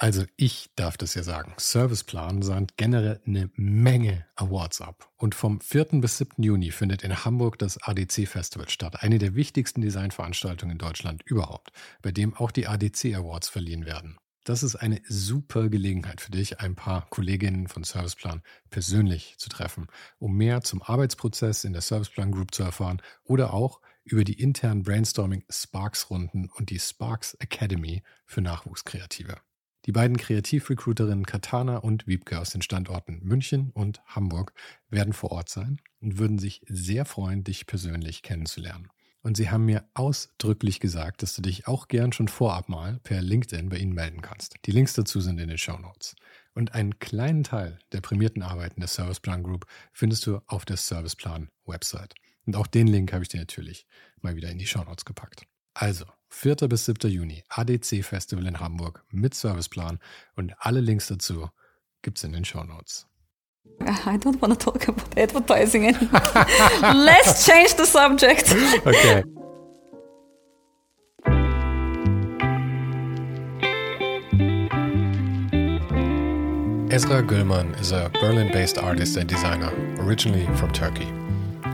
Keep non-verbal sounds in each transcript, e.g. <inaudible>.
Also ich darf das ja sagen. Serviceplan sandt generell eine Menge Awards ab. Und vom 4. bis 7. Juni findet in Hamburg das ADC Festival statt. Eine der wichtigsten Designveranstaltungen in Deutschland überhaupt, bei dem auch die ADC Awards verliehen werden. Das ist eine super Gelegenheit für dich, ein paar Kolleginnen von Serviceplan persönlich zu treffen, um mehr zum Arbeitsprozess in der Serviceplan Group zu erfahren oder auch über die internen Brainstorming Sparks-Runden und die Sparks Academy für Nachwuchskreative. Die beiden Kreativrecruiterinnen Katana und Wiebke aus den Standorten München und Hamburg werden vor Ort sein und würden sich sehr freuen, dich persönlich kennenzulernen. Und sie haben mir ausdrücklich gesagt, dass du dich auch gern schon vorab mal per LinkedIn bei ihnen melden kannst. Die Links dazu sind in den Show Notes. Und einen kleinen Teil der prämierten Arbeiten der Serviceplan Group findest du auf der Serviceplan Website. Und auch den Link habe ich dir natürlich mal wieder in die Show Notes gepackt. Also, 4. bis 7. Juni, ADC Festival in Hamburg mit Serviceplan und alle Links dazu gibt's in den Show Notes. I don't want to talk about advertising anymore. <laughs> Let's change the subject. <laughs> Okay. Ezra Gülman is a Berlin based artist and designer, originally from Turkey.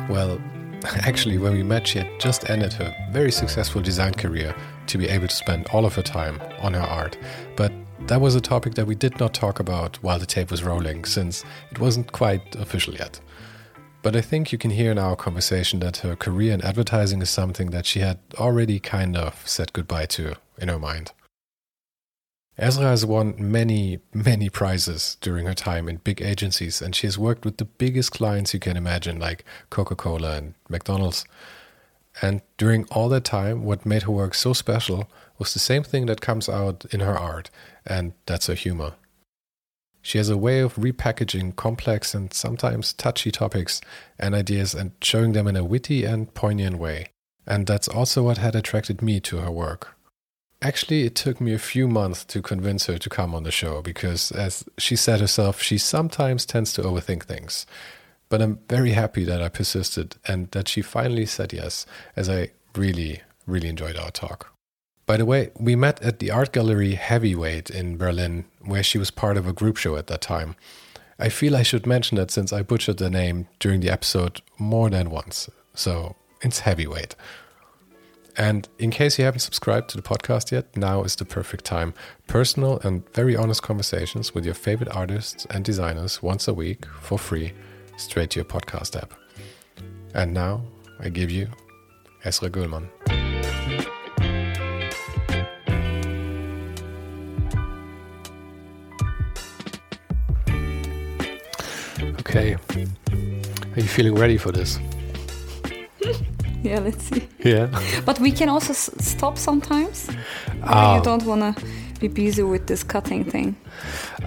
Well, <laughs> Actually, when we met, she had just ended her very successful design career to be able to spend all of her time on her art. But that was a topic that we did not talk about while the tape was rolling, since it wasn't quite official yet. But I think you can hear in our conversation that her career in advertising is something that she had already kind of said goodbye to in her mind. Esra has won many, many prizes during her time in big agencies, and she has worked with the biggest clients you can imagine, like Coca Cola and McDonald's. And during all that time, what made her work so special was the same thing that comes out in her art, and that's her humor. She has a way of repackaging complex and sometimes touchy topics and ideas and showing them in a witty and poignant way. And that's also what had attracted me to her work. Actually, it took me a few months to convince her to come on the show because, as she said herself, she sometimes tends to overthink things. But I'm very happy that I persisted and that she finally said yes, as I really, really enjoyed our talk. By the way, we met at the art gallery Heavyweight in Berlin, where she was part of a group show at that time. I feel I should mention that since I butchered the name during the episode more than once. So it's Heavyweight. And in case you haven't subscribed to the podcast yet, now is the perfect time. Personal and very honest conversations with your favorite artists and designers once a week for free, straight to your podcast app. And now I give you Esra Gülmen. Okay. Are you feeling ready for this? <laughs> Yeah, let's see. Yeah. But we can also s- stop sometimes. Ah. you don't want to be busy with this cutting thing.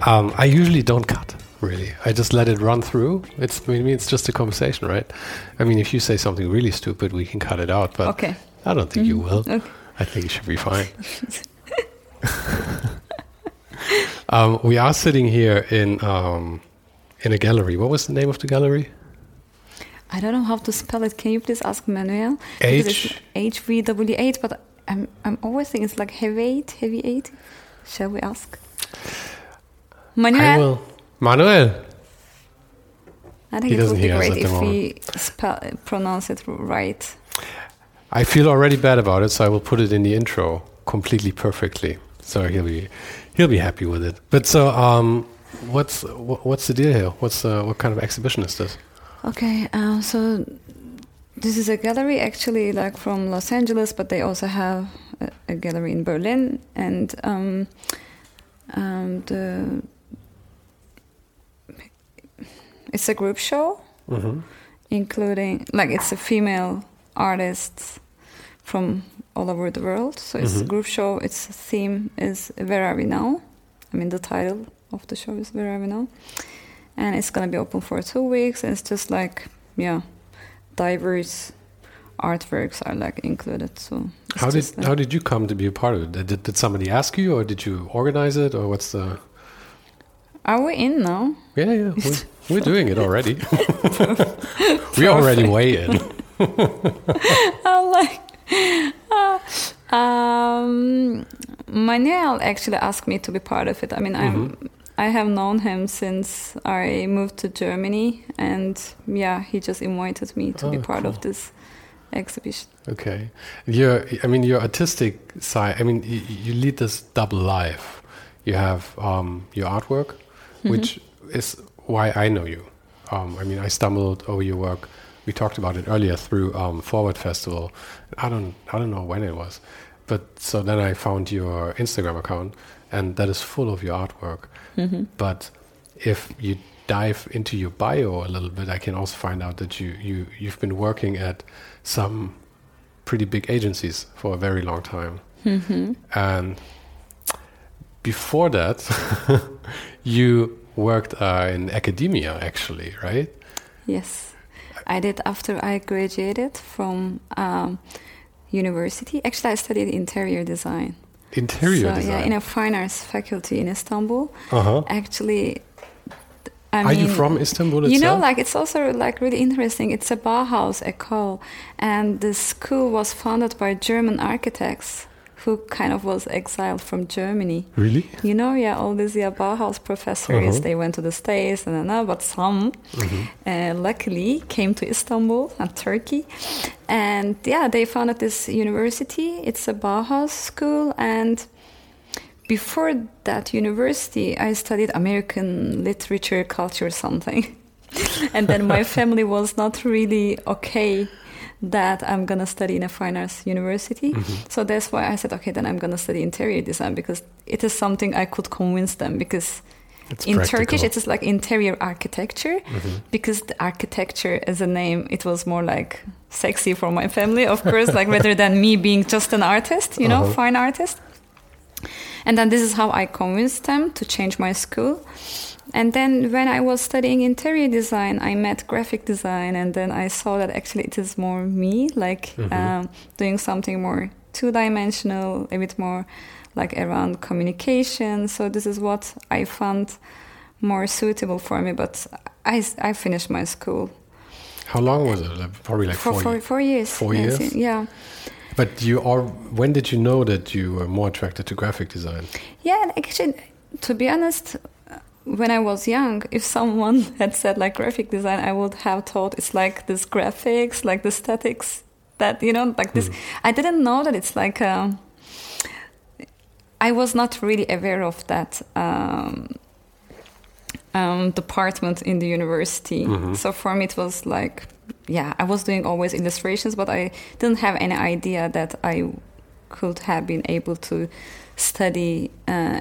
Um, I usually don't cut, really. I just let it run through. It's I mean, it's just a conversation, right? I mean, if you say something really stupid, we can cut it out, but Okay. I don't think you will. Okay. I think it should be fine. <laughs> <laughs> um, we are sitting here in um, in a gallery. What was the name of the gallery? I don't know how to spell it. Can you please ask Manuel? H- H V W eight, but I'm I'm always thinking it's like heavy eight, heavy eight. Shall we ask? Manuel. I will. Manuel. I think He it would be great if we spell pronounce it right. I feel already bad about it, so I will put it in the intro completely perfectly. So he'll be he'll be happy with it. But so um, what's what's the deal here? What's uh, what kind of exhibition is this? Okay, um, so this is a gallery actually like from Los Angeles, but they also have a, a gallery in Berlin, and um, um, the it's a group show, Mm-hmm. including like it's a female artists from all over the world. So it's a Mhm. group show. Its theme is Where Are We Now? I mean, the title of the show is Where Are We Now? And it's gonna be open for two weeks. And it's just like, yeah, diverse artworks are like included. So How did like- how did you come to be a part of it? Did, did somebody ask you, or did you organize it, or what's the? are we in now? Yeah, yeah, we, <laughs> we're doing it already. <laughs> we're already way in. <laughs> I'm like, uh, um, Manuel actually asked me to be part of it. I mean, I'm Mm-hmm. I have known him since I moved to Germany, and yeah, he just invited me to be Oh, part of this exhibition. Okay. Your, I mean, your artistic side. I mean, you, you lead this double life. You have um, your artwork, Mm-hmm. which is why I know you. Um, I mean, I stumbled over your work. We talked about it earlier through um, Forward Festival. I don't, I don't know when it was, but so then I found your Instagram account, and that is full of your artwork. Mm-hmm. But if you dive into your bio a little bit, I can also find out that you, you, you've been working at some pretty big agencies for a very long time. Mm-hmm. And before that, <laughs> you worked uh, in academia, actually, right? Yes, I did after I graduated from um, university. Actually, I studied interior design. Interior so, design. Yeah, in a fine arts faculty in Istanbul. uh-huh. Actually, I Are mean, you from Istanbul itself? You know, like it's also like really interesting. It's a Bauhaus Ecole, and the school was founded by German architects who kind of was exiled from Germany. really? You know, yeah, all these yeah Bauhaus professors Uh-huh. they went to the states and then, but some Mhm. uh, luckily came to Istanbul and Turkey, and yeah, they founded this university. It's a Bauhaus school, and before that university, I studied American literature, culture, something, <laughs> and then my <laughs> family was not really okay that I'm gonna study in a fine arts university. Mm-hmm. So that's why I said, okay, then I'm gonna study interior design because it is something I could convince them because It's in practical. Turkish it is like interior architecture Mhm. because the architecture as a name it was more like sexy for my family of course like rather than me being just an artist you know Uh-huh. fine artist and then this is how i convinced them to change my school and then when i was studying interior design i met graphic design and then i saw that actually it is more me like Mhm. um, doing something more two-dimensional a bit more like around communication so this is what i found more suitable for me but i, I finished my school How long was it? Like, probably like for four, four, years. four years yes, yeah But you are. When did you know that you were more attracted to graphic design? Yeah, and actually, to be honest, when I was young, if someone <laughs> had said like graphic design, I would have thought it's like this graphics, like the statics that you know, like this. I didn't know that it's like. Um, I was not really aware of that um, um, department in the university. Mhm. So for me, it was like, yeah, I was doing always illustrations, but I didn't have any idea that I could have been able to study uh,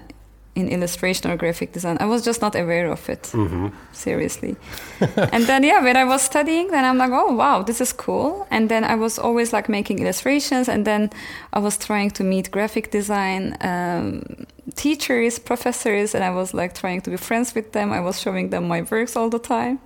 in illustration or graphic design. I was just not aware of it, Mm-hmm. seriously. <laughs> and then, yeah, when I was studying, then I'm like, oh, wow, this is cool. And then I was always like making illustrations, and then I was trying to meet graphic design um, teachers, professors, and I was like trying to be friends with them. I was showing them my works all the time.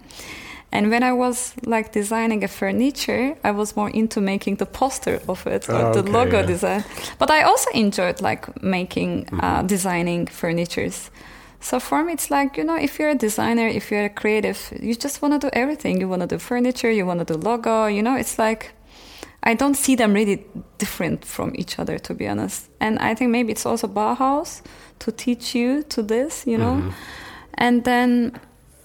And when I was like designing a furniture, I was more into making the poster of it or Ah, the logo yeah. design. But I also enjoyed like making, uh, designing furnitures. So for me, it's like you know, if you're a designer, if you're a creative, you just want to do everything. You want to do furniture, you want to do logo. You know, it's like I don't see them really different from each other, to be honest. And I think maybe it's also Bauhaus to teach you to this, you know. Mhm. And then,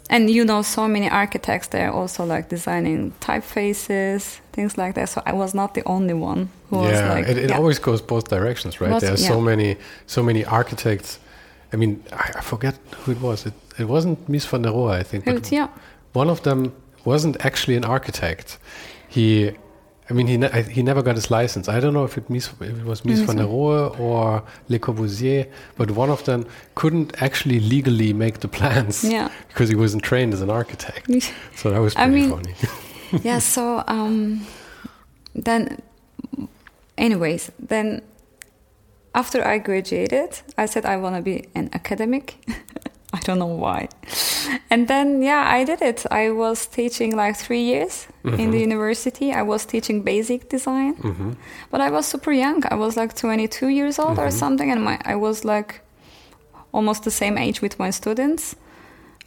and you know, so many architects they're also like designing typefaces, things like that. So I was not the only one who was yeah, like, it, it yeah. always goes both directions, right? Was- there are so many, so many architects. I mean, I, I forget who it was. It, it wasn't Mies van der Rohe, I think. But yeah. one of them wasn't actually an architect. He, I mean, he ne- I- he never got his license. I don't know if it, Mies, if it was Mies van der Rohe or Le Corbusier, but one of them couldn't actually legally make the plans Yeah. because he wasn't trained as an architect. So that was pretty I mean- funny. <laughs> yeah so um then anyways then after i graduated i said i want to be an academic <laughs> i don't know why. And then yeah i did it. I was teaching like three years in the university. I was teaching basic design. Hmm but i was super young. I was like 22 years old or something and my i was like almost the same age with my students.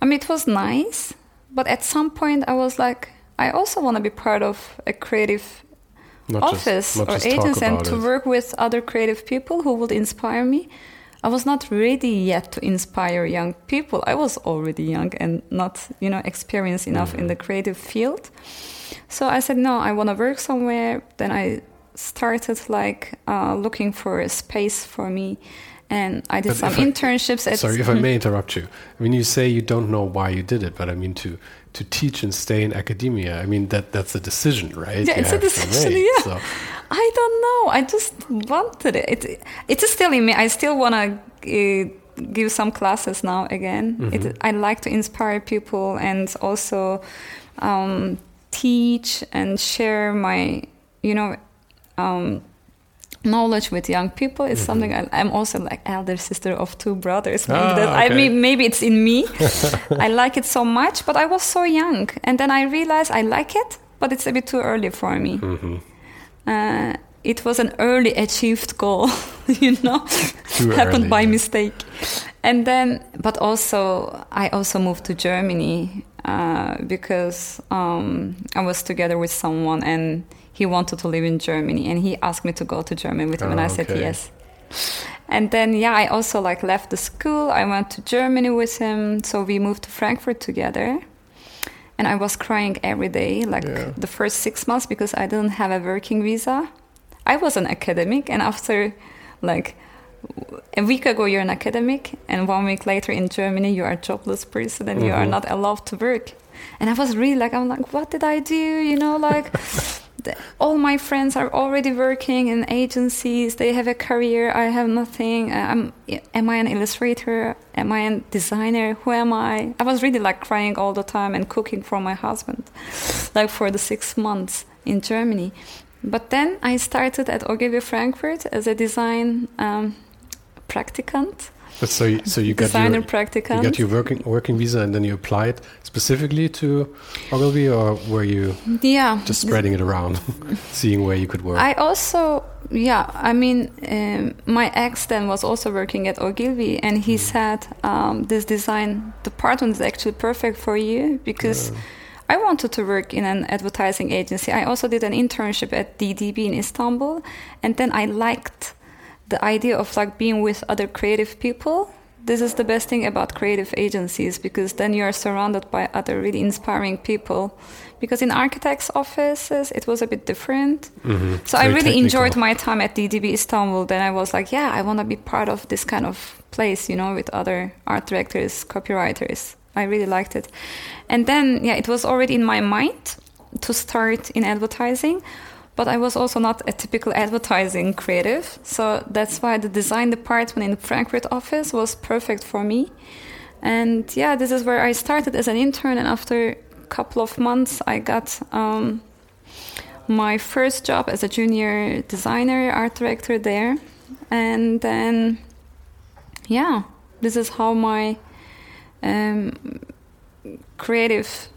I mean it was nice but at some point i was like i also want to be part of a creative Not office not or agency and to it. work with other creative people who would inspire me. I was not ready yet to inspire young people. I was already young and not, you know, experienced enough in the Mm-hmm. creative field. So I said, no, I want to work somewhere. Then I started like uh, looking for a space for me, and I did But some I- internships at. Sorry if I may interrupt you. I mean, you say you don't know why you did it, but I mean to to teach and stay in academia. I mean that that's a decision, right? Yeah, you it's a decision, make. yeah. So, I don't know. I just wanted it. it it's still in me. I still want to uh, give some classes now again. Mm-hmm. It, I like to inspire people and also um, teach and share my, you know, um, knowledge with young people. It's something I, I'm also like elder sister of two brothers. Maybe. Ah, that, I mean, maybe it's in me. <laughs> I like it so much, but I was so young, and then I realized I like it, but it's a bit too early for me mhm. uh, it was an early achieved goal, <laughs> you know, <laughs> happened early, by yeah. mistake. And then, but also, I also moved to Germany uh, because um, I was together with someone and he wanted to live in Germany and he asked me to go to Germany with him, and Oh, I said yes. And then, yeah, I also like left the school. I went to Germany with him, so we moved to Frankfurt together. And I was crying every day, like Yeah. the first six months, because I didn't have a working visa. I was an academic, and after like a week ago you're an academic, and one week later in Germany you are a jobless person and you are Mhm. not allowed to work. And I was really like, I'm like, what did I do? You know, like all my friends are already working in agencies. They have a career. I have nothing. Uh, am I an illustrator? Am I a designer? Who am I? I was really like crying all the time and cooking for my husband, like for the six months in Germany. But then I started at Ogilvy Frankfurt as a design um, practicant, so you, so you got designer your you got your working working visa and then you applied specifically to Ogilvy, or were you yeah, just spreading it around, <laughs> seeing where you could work? I also, yeah, I mean, um, my ex then was also working at Ogilvy, and he said, um, This design department is actually perfect for you because I wanted to work in an advertising agency. I also did an internship at DDB in Istanbul, and then I liked the idea of like being with other creative people. This is the best thing about creative agencies because then you are surrounded by other really inspiring people. Because in architects' offices, it was a bit different. Mhm. So I Very really enjoyed my time at DDB Istanbul. Then I was like, yeah, I want to be part of this kind of place, you know, with other art directors, copywriters. I really liked it. And then, yeah, it was already in my mind to start in advertising, but I was also not a typical advertising creative. So that's why the design department in the Frankfurt office was perfect for me. And yeah, this is where I started as an intern. And after a couple of months, I got um, my first job as a junior designer, art director there. And then, yeah, this is how my um, creative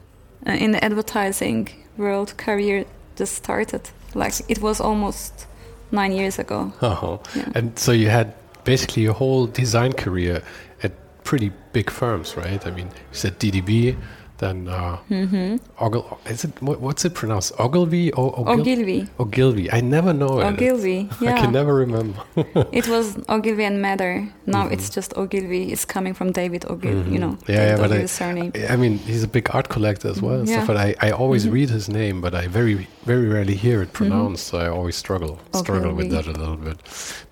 uh, in the advertising world career just started. Like it was almost nine years ago. Oh, Yeah. and so you had basically your whole design career at pretty big firms, right? I mean, you said DDB, then uh, Mm-hmm. Ogil. Is it what's it pronounced? Ogilvy or Ogil- Ogilvy. Ogilvy? I never know it. Ogilvy. <laughs> I can never remember. <laughs> It was Ogilvy and Mather. Now it's just Ogilvy. It's coming from David Ogilvy, you know, Mm-hmm. Yeah, yeah, David but I- surname. I mean, he's a big art collector as well. Yeah. Stuff, but I, I always Mhm. read his name, but I very, very rarely hear it pronounced. So I always struggle, struggle with that a little bit,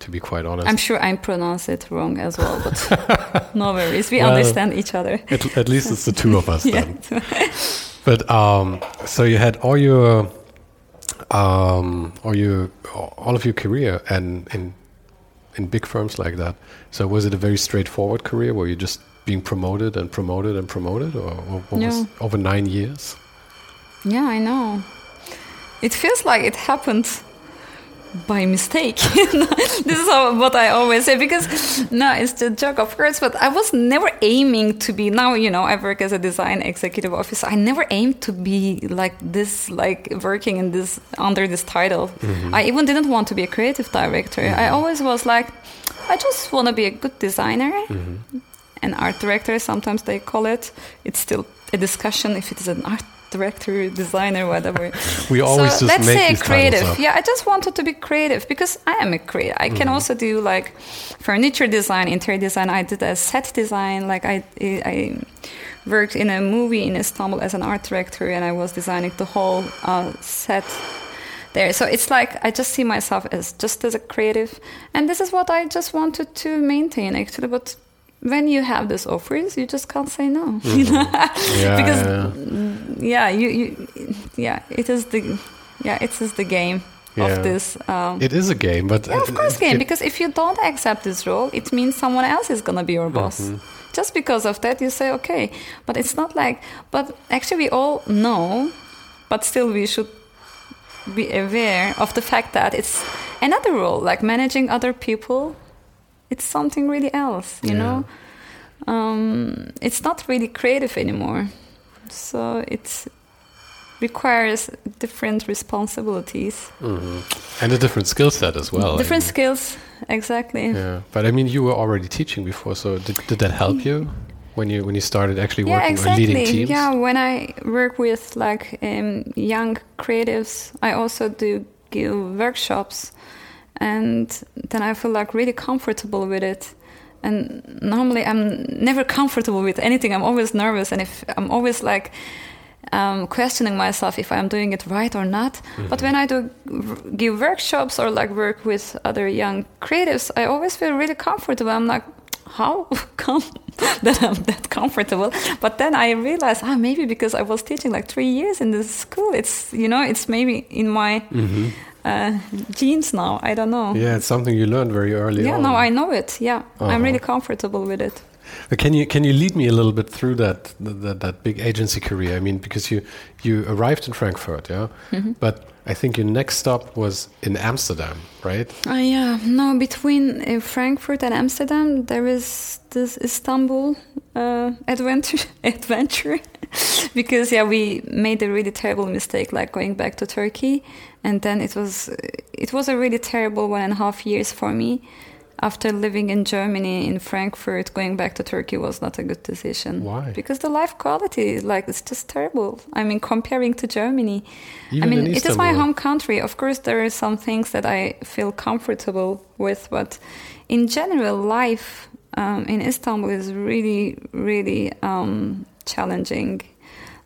to be quite honest. I'm sure I pronounce it wrong as well, but <laughs> no worries. We Well, understand each other. at, at least it's the two of us Yeah. then. <laughs> But um, so you had all your, um, all your, all of your career and in, in big firms like that. So was it a very straightforward career? Were you just being promoted and promoted and promoted, or, was No. over nine years? Yeah, I know. It feels like it happened by mistake. <laughs> this is how, what I always say because no, it's the joke, of course. But I was never aiming to be. Now you know I work as a design executive officer. I never aimed to be like this, like working in this under this title. Mm-hmm. I even didn't want to be a creative director. I mm-hmm. always was like, I just want to be a good designer. Mm-hmm. An art director, sometimes they call it. It's still a discussion if it is an art director, designer, whatever. <laughs> We always so just let's make say these creative. Yeah, I just wanted to be creative because I am a creative. I can also do like furniture design, interior design. I did a set design. Like I, I worked in a movie in Istanbul as an art director, and I was designing the whole uh, set there. So it's like I just see myself as just as a creative, and this is what I just wanted to maintain actually. But when you have these offers, you just can't say no, you <laughs> know? Yeah, because yeah. yeah, you, you, yeah, it is the, yeah, it is the game Yeah. of this. Um, It is a game, but yeah, of course, game. it- because if you don't accept this role, it means someone else is gonna be your boss. Mm-hmm. Just because of that, you say okay. But it's not like. But actually, we all know, but still, we should be aware of the fact that it's another role, like managing other people. It's something really else, you Yeah. know. Um, it's not really creative anymore, so it requires different responsibilities, Mhm. and a different skill set as well. I different mean. skills. Exactly. Yeah, but I mean, you were already teaching before, so did, did that help you when you when you started actually yeah, working exactly. or leading teams? Yeah, when I work with like um, young creatives, I also do give workshops, and then I feel like really comfortable with it. And normally, I'm never comfortable with anything. I'm always nervous, and if I'm always like um, questioning myself if I'm doing it right or not. But when I do give workshops or like work with other young creatives, I always feel really comfortable. I'm like, how <laughs> come <laughs> that I'm that comfortable? But then I realized, ah, maybe because I was teaching like three years in this school. It's you know, it's maybe in my uh, genes now. I don't know. Yeah, it's something you learned very early Yeah, on. now I know it. Yeah, I'm Uh-huh. really comfortable with it. But Can you can you lead me a little bit through that that, that big agency career? I mean, because you you arrived in Frankfurt, yeah, Mm-hmm. but I think your next stop was in Amsterdam, right? Uh, yeah, no, between uh, Frankfurt and Amsterdam, there is this Istanbul uh, adventure. <laughs> adventure. <laughs> because, yeah, we made a really terrible mistake, like going back to Turkey. And then it was, it was a really terrible one and a half years for me. After living in Germany, in Frankfurt, going back to Turkey was not a good decision. Why? Because the life quality, like, it's just terrible. I mean, comparing to Germany. Even I mean, it is my home country. Of course, there are some things that I feel comfortable with, but in general, life um, in Istanbul is really, really um, challenging.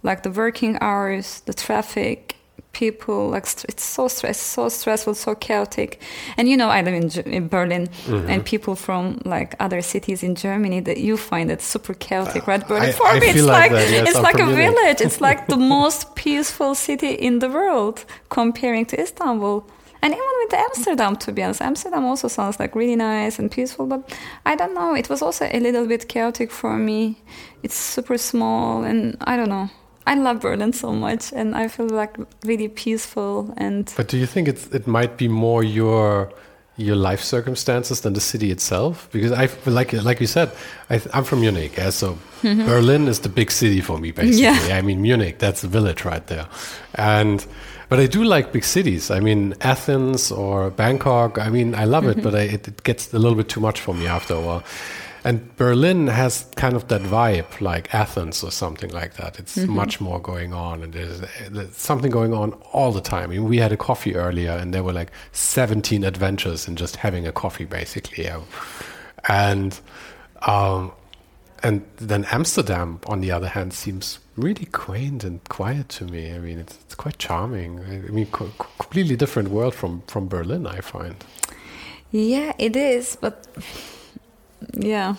Like the working hours, the traffic, people. Like it's so stress, so stressful, so chaotic. And you know, I live in, in Berlin, Mm-hmm. and people from like other cities in Germany that you find it super chaotic, right? Berlin I- for I me, it's like like, yes, it's I'm like a Munich. village. It's like the <laughs> most peaceful city in the world comparing to Istanbul. And even with Amsterdam, to be honest, Amsterdam also sounds like really nice and peaceful, but I don't know. It was also a little bit chaotic for me. It's super small, and I don't know. I love Berlin so much, and I feel like really peaceful and But do you think it's it might be more your your life circumstances than the city itself? Because I like like you said, I, I'm from Munich, yeah, so mm-hmm. Berlin is the big city for me, basically. Yeah. I mean Munich, that's a village right there, and. But I do like big cities. I mean, Athens or Bangkok. I mean, I love it, mm-hmm. but I, it, it gets a little bit too much for me after a while. And Berlin has kind of that vibe, like Athens or something like that. It's Mm-hmm. much more going on, and there's, there's something going on all the time. I mean, we had a coffee earlier, and there were like 17 adventures in just having a coffee, basically. And um, and then Amsterdam, on the other hand, seems really quaint and quiet to me. I mean, it's, it's quite charming. I mean, co- completely different world from from Berlin, I find. Yeah, it is, but yeah.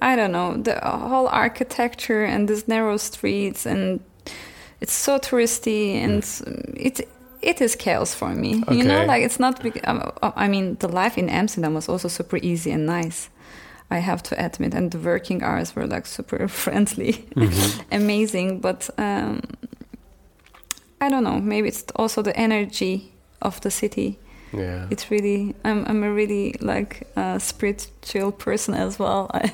I don't know. The whole architecture and these narrow streets and it's so touristy and it it is chaos for me. You know, like it's not big, um, I mean, the life in Amsterdam was also super easy and nice. I have to admit, and the working hours were like super <laughs> friendly, <laughs> amazing. But um, I don't know. Maybe it's also the energy of the city Yeah. it's really I'm I'm a really like uh, spiritual person as well. <laughs> I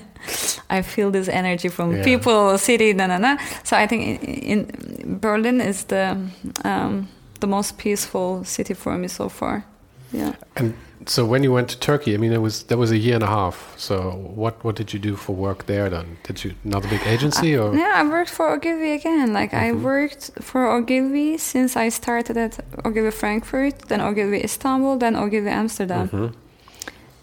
I feel this energy from Yeah. people, city, na na na. So I think in, in Berlin is the um, the most peaceful city for me so far. Yeah. And so when you went to Turkey, I mean, it was that was a year and a half. So what what did you do for work there then? Did you another big agency or? Yeah, I worked for Ogilvy again. Like I worked for Ogilvy since I started at Ogilvy Frankfurt, then Ogilvy Istanbul, then Ogilvy Amsterdam. Mhm.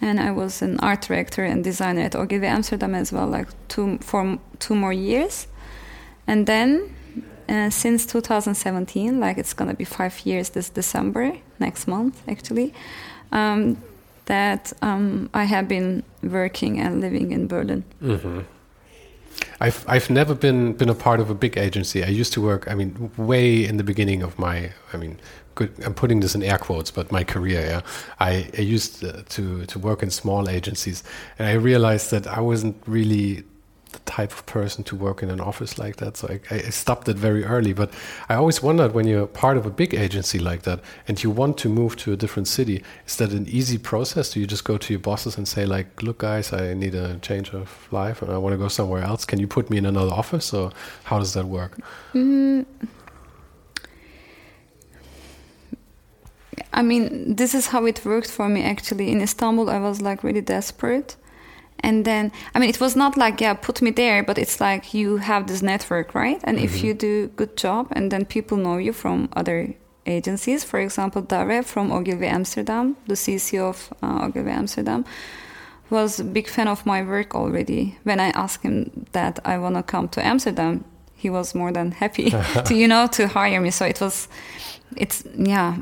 and I was an art director and designer at Ogilvy Amsterdam as well, like two for two more years, and then uh, since 2017, like it's gonna be five years this December next month actually, um, that um, I have been working and living in Berlin. hmm I've I've never been been a part of a big agency. I used to work. I mean, way in the beginning of my. I mean, good. I'm putting this in air quotes, but my career. Yeah, I, I used uh, to to work in small agencies, and I realized that I wasn't really the type of person to work in an office like that. So I, I stopped it very early. But I always wondered when you're part of a big agency like that, and you want to move to a different city, is that an easy process? Do you just go to your bosses and say like, "Look, guys, I need a change of life, and I want to go somewhere else. Can you put me in another office?" Or how does that work? Mm. I mean, this is how it worked for me actually. In Istanbul, I was like really desperate. And then, I mean, it was not like, yeah, put me there, but it's like you have this network, right? And if you do good job and then people know you from other agencies, for example, Dare from Ogilvy Amsterdam, the CC of uh, Ogilvy Amsterdam, was a big fan of my work already. When I asked him that I want to come to Amsterdam, he was more than happy <laughs> <laughs> to, you know, to hire me. So it was, it's, yeah,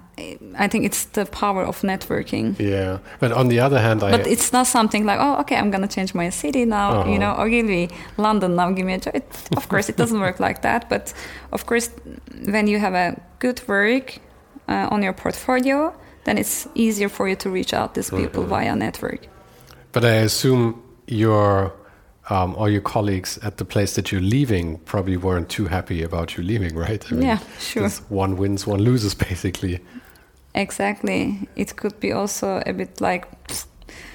I think it's the power of networking. Yeah, but on the other hand, I But it's not something like, oh, okay, I'm gonna change my city now. Uh-huh. You know, Ogilvy, London now, give me a job. It, of course, it doesn't work like that. But of course, when you have a good work uh, on your portfolio, then it's easier for you to reach out these people Mm-hmm. via network. But I assume your um, or your colleagues at the place that you're leaving probably weren't too happy about you leaving, right? I Yeah, sure. One wins, one loses, <laughs> basically. Exactly. It could be also a bit like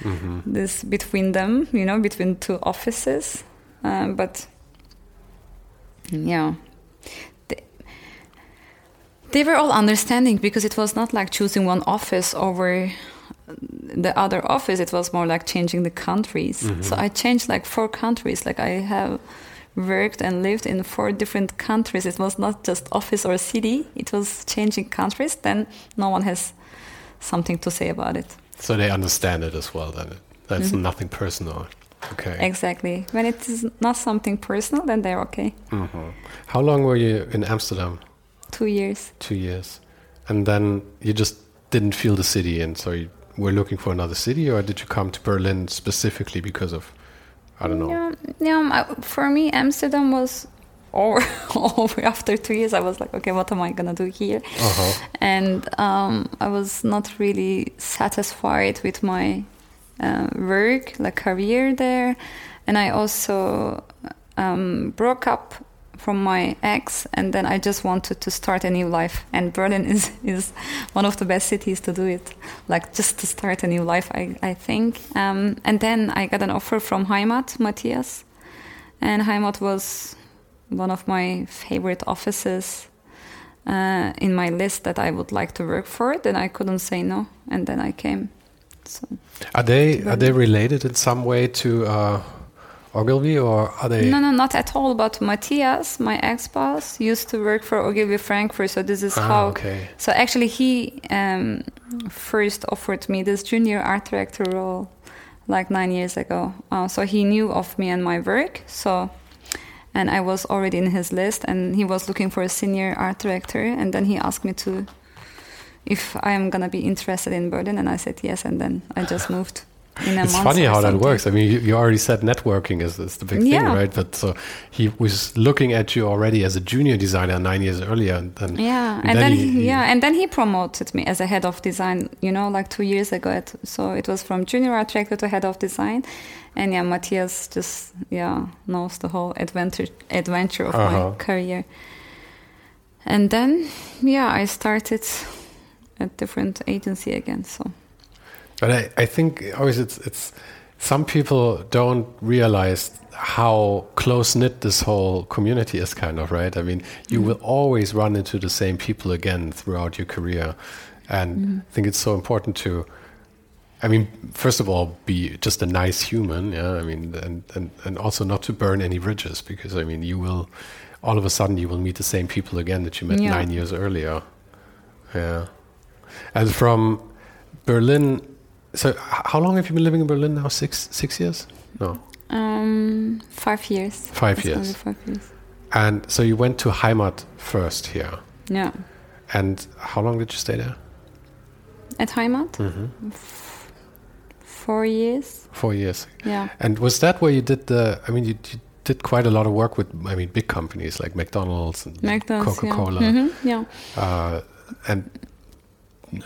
hmm this between them, you know, between two offices. Um, but yeah, they, they were all understanding because it was not like choosing one office over the other office. It was more like changing the countries. So I changed like four countries. Like I have worked and lived in four different countries. It was not just office or city. It was changing countries. Then no one has something to say about it. So they understand it as well. Then that's Mm-hmm. nothing personal. Okay. Exactly. When it is not something personal, then they're okay. hmm How long were you in Amsterdam? Two years. Two years, and then you just didn't feel the city, and so you were looking for another city, or did you come to Berlin specifically because of, I don't know. Yeah, yeah. For me, Amsterdam was over. <laughs> over after two years, I was like, okay, what am I gonna do here? Uh-huh. And um, I was not really satisfied with my uh, work, like career there, and I also um, broke up from my ex, and then I just wanted to start a new life. And Berlin is is one of the best cities to do it, like just to start a new life. I I think. Um, and then I got an offer from Heimat, Matthias, and Heimat was one of my favorite offices uh, in my list that I would like to work for. Then I couldn't say no, and then I came. So Are they are they related in some way to uh, Ogilvy, or are they? no, no, not at all. But Matthias, my ex-boss, used to work for Ogilvy Frankfurt. So this is Ah, how. okay. So actually, he um, first offered me this junior art director role like nine years ago. Uh, so he knew of me and my work. So, and I was already in his list, and he was looking for a senior art director. And then he asked me to, if I am gonna be interested in Berlin, and I said yes. And then I just moved. In a It's month funny how that works. I mean, you, you already said networking is, is the big thing, right? But so he was looking at you already as a junior designer nine years earlier, and then Yeah, And and, then then, he- he, yeah, and then he promoted me as a head of design. You know, like two years ago. At, so it was from junior art director to head of design, and yeah, Matthias just yeah knows the whole adventure adventure of Uh-huh. my career. And then yeah, I started at different agency again. So But I, I think always it's it's some people don't realize how close knit this whole community is kind of right. I mean, you will always run into the same people again throughout your career. and Mm-hmm. I think it's so important to. I mean, first of all, be just a nice human. Yeah, I mean, and, and, and also not to burn any bridges because I mean, you will, all of a sudden, you will meet the same people again that you met Yeah. nine years earlier. Yeah, and from Berlin. So, how long have you been living in Berlin now? Six six years? No, Um, five years. five years. Five years. And so you went to Heimat first here. Yeah. And how long did you stay there? At Heimat, Mm-hmm. four years. Four years. Yeah. And was that where you did the? I mean, you, you did quite a lot of work with. I mean, big companies like McDonald's and McDonald's. Coca Cola, Yeah. hmm yeah. uh, and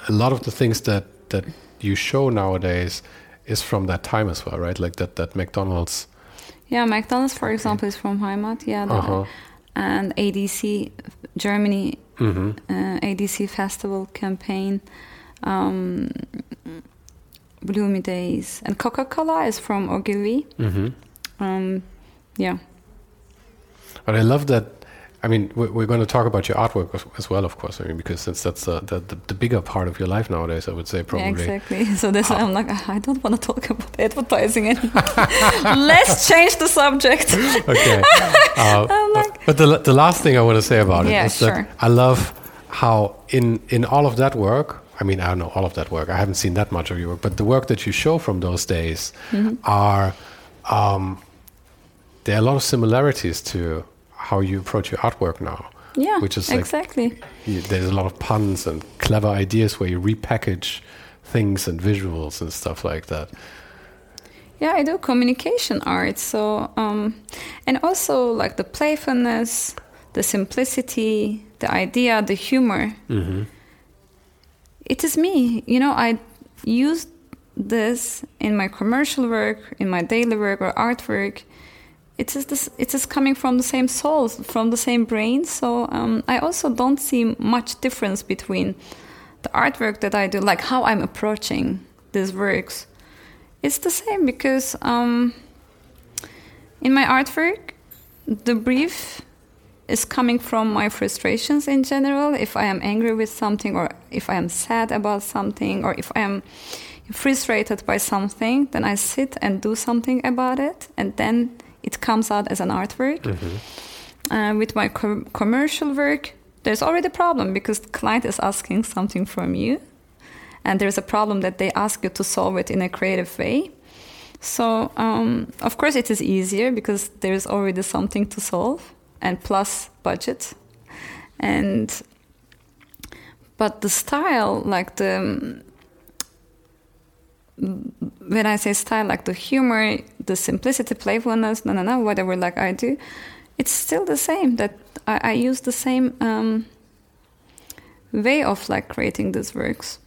a lot of the things that that you show nowadays is from that time as well, right? Like that that McDonald's. Yeah, McDonald's, for example, is from Heimat. Yeah, the- Uh-huh. and ADC Germany hmm uh, ADC festival campaign, um, Bloomy Days, and Coca Cola is from Ogilvy. hmm Um, yeah, But I love that. I mean, we're, going to talk about your artwork as, as well, of course. I mean, because since that's uh, the, the the bigger part of your life nowadays, I would say probably. yeah, exactly. <laughs> So that's why I'm like, "Ah, I don't want to talk about advertising anymore. <laughs> Let's change the subject. <laughs> okay. Uh, like, but the the last thing I want to say about it Yeah, is sure. that I love how in in all of that work. I mean, I don't know all of that work. I haven't seen that much of your work, but the work that you show from those days Mm-hmm. are um, there are a lot of similarities to how you approach your artwork now. yeah, Which is like- exactly. You, there's a lot of puns and clever ideas where you repackage things and visuals and stuff like that. Yeah, I do communication art. So, um, and also like the playfulness, the simplicity, the idea, the humor. hmm It is me. You know, I use this in my commercial work, in my daily work or artwork. It is this. It is coming from the same soul, from the same brain. So um, I also don't see much difference between the artwork that I do, like how I'm approaching these works. It's the same because um, in my artwork, the brief is coming from my frustrations in general. If I am angry with something, or if I am sad about something, or if I am frustrated by something, then I sit and do something about it, and then it comes out as an artwork. Uh, with my com- commercial work, there's already a problem because the client is asking something from you, and there's a problem that they ask you to solve it in a creative way. So, um, of course, it is easier because there's already something to solve, and plus budget, and but the style, like the when I say style, like the humor, the simplicity, playfulness, no, no, no, whatever, like I do, it's still the same. That I, I use the same um, way of like creating these works.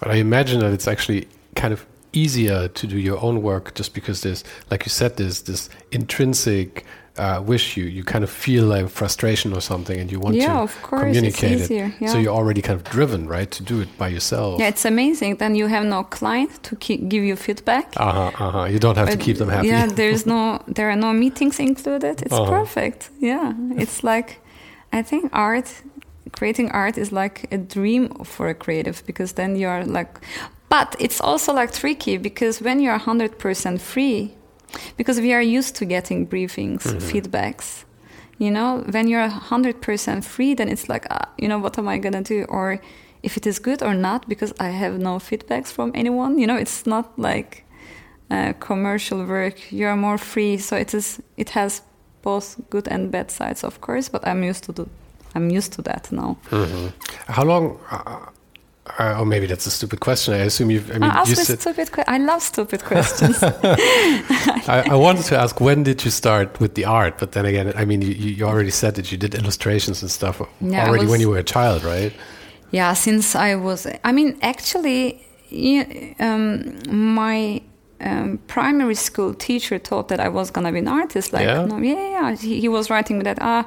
But I imagine that it's actually kind of easier to do your own work just because there's, like you said, there's this intrinsic uh, wish you you kind of feel like frustration or something, and you want yeah, to of course, communicate it's it. Yeah. So you're already kind of driven, right, to do it by yourself. yeah, it's amazing. Then you have no client to keep, give you feedback. Uh huh. Uh huh. You don't have to keep them happy. Yeah, <laughs> there's no, there are no meetings included. It's Uh-huh. perfect. Yeah, it's like, I think art, creating art is like a dream for a creative because then you are like, but it's also like tricky because when you are hundred percent free, because we are used to getting briefings, feedbacks. You know, when you're hundred percent free, then it's like, ah, you know, what am I gonna do? Or if it is good or not, because I have no feedbacks from anyone. You know, it's not like uh, commercial work. You're more free, so it is. It has both good and bad sides, of course. But I'm used to do. I'm used to that now. Mhm. How long? Uh, or maybe that's a stupid question. I assume you've. I mean, ask you me said. stupid. Que- I love stupid questions. <laughs> I, I wanted to ask when did you start with the art, but then again, I mean, you, you already said that you did illustrations and stuff Yeah, already when you were a child, right? Yeah, since I was, I mean, actually, um, my um, primary school teacher thought that I was gonna be an artist. Like, Yeah? no, yeah, yeah. He, he was writing that. Ah, uh,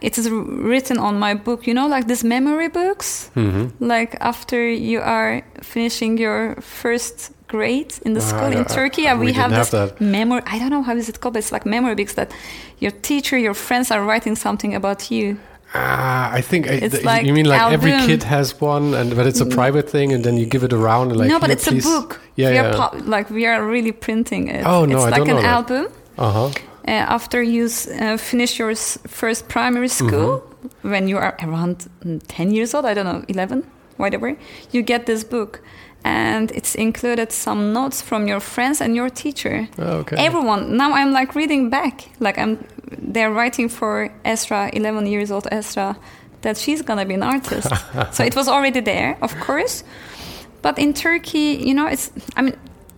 it is written on my book. You know, like these memory books. hmm Like after you are finishing your first grade in the Ah, school in Turkey, yeah, we we, have this have memory. I don't know how is it called, but it's like memory books that your teacher, your friends are writing something about you. Ah, I think I, It's th- like you mean like every kid has one, and but it's a private thing, and then you give it around. And like, no, but it's please." a book. Yeah, we yeah. Are like we are really printing it. Oh, no, it's I like don't an know that. album. uh huh. Uh, after you uh, finish your s- first primary Mm-hmm. school, when you are around mm, 10 years old, I don't know, 11, whatever, you get this book. And it's included some notes from your friends and your teacher. Oh, okay. Everyone. Now I'm like reading back. Like I'm, they're writing for Esra, 11 years old Esra, that she's gonna be an artist. <laughs> so it was already there, of course. But in Turkey, you know, it's, I mean,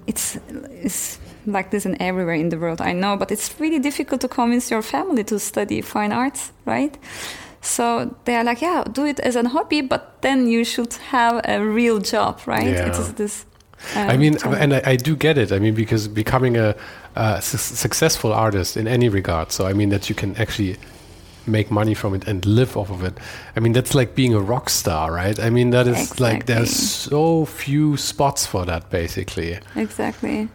it's, it's like this in everywhere in the world, I know, but it's really difficult to convince your family to study fine arts, right? So they are like, yeah, do it as a hobby, but then you should have a real job, right? Yeah. It is this. uh, I mean, and I, I do get it. I mean, because becoming a, a su- successful artist in any regard, so I mean that you can actually make money from it and live off of it. I mean, that's like being a rock star, right? I mean, that is like there's so few spots for that, basically. Exactly.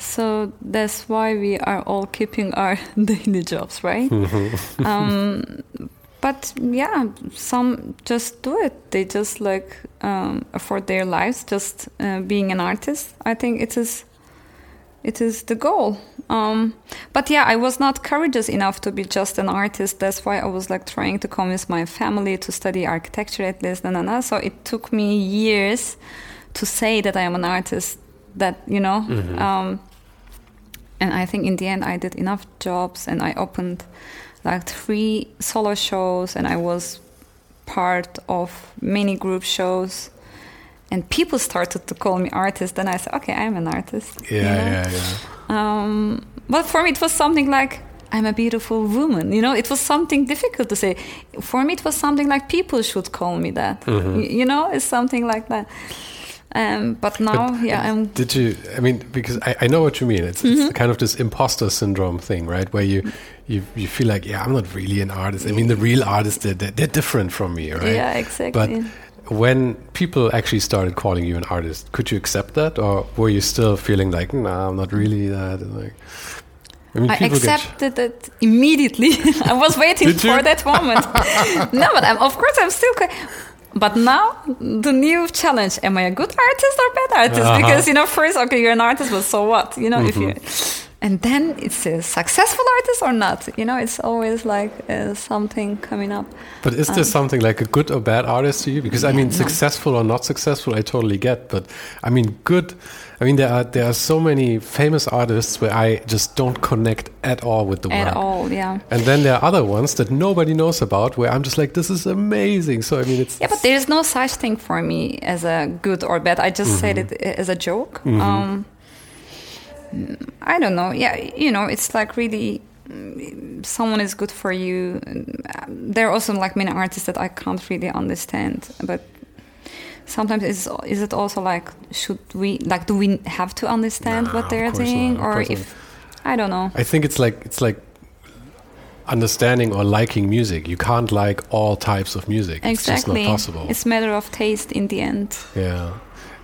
So that's why we are all keeping our <laughs> daily jobs, right? um, but yeah, some just do it. They just like um, afford their lives just uh, being an artist. I think it is, it is the goal. Um, but yeah, I was not courageous enough to be just an artist. That's why I was like trying to convince my family to study architecture at least. Na, na, na. So it took me years to say that I am an artist. That you know, um, and I think in the end I did enough jobs and I opened like three solo shows and I was part of many group shows and people started to call me artist and I said okay I'm an artist Yeah, you know? yeah, yeah. um, but for me it was something like I'm a beautiful woman you know it was something difficult to say for me it was something like people should call me that Mm-hmm. Y- you know it's something like that um, but now yeah I'm Did you? I mean, because I, I know what you mean. It's, Mm-hmm. it's kind of this imposter syndrome thing, right? Where you you you feel like, yeah, I'm not really an artist. I mean, the real artists they're, they're, different from me, right? yeah exactly But when people actually started calling you an artist, could you accept that, or were you still feeling like, nah, I'm not really that? Like, I mean, I accepted it immediately. <laughs> I was waiting for that moment. <laughs> no, but I'm, of course I'm still. But now the new challenge: Am I a good artist or bad artist? Uh-huh. Because you know, first, okay, you're an artist, but so what? You know, if you, Mm-hmm. And then it's a successful artist or not. You know, it's always like uh, something coming up. But is there something like a good or bad artist to you? Because I mean, no. successful or not successful, I totally get. But I mean, good. I mean, there are there are so many famous artists where I just don't connect at all with the At work. all, yeah. And then there are other ones that nobody knows about where I'm just like, this is amazing. So I mean, it's Yeah, but there is no such thing for me as a good or bad. I just said Mm-hmm. it as a joke. Um, I don't know. Yeah, you know, it's like really mm, someone is good for you. There are also like many artists that I can't really understand, but sometimes is is it also like should we like do we have to understand No, what they're of course saying not, or course if I don't know. I think it's like it's like understanding or liking music. You can't like all types of music. Exactly. It's just not possible. It's matter of taste in the end. Yeah,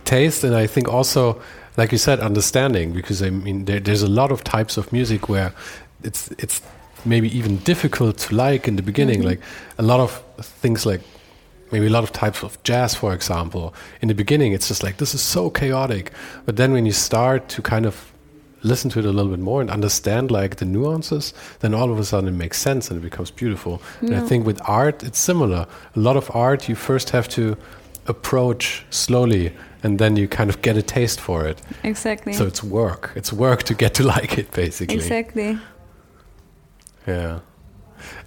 taste, and I think also, like you said, understanding. Because I mean, there, there's a lot of types of music where it's it's maybe even difficult to like in the beginning. Mm-hmm. Like a lot of things, like maybe a lot of types of jazz, for example. In the beginning, it's just like this is so chaotic, but then when you start to kind of listen to it a little bit more and understand like the nuances, then all of a sudden it makes sense and it becomes beautiful. And I think with art, it's similar. A lot of art, you first have to approach slowly and then you kind of get a taste for it. Exactly. So it's work. It's work to get to <laughs> like it, basically. exactly. Yeah.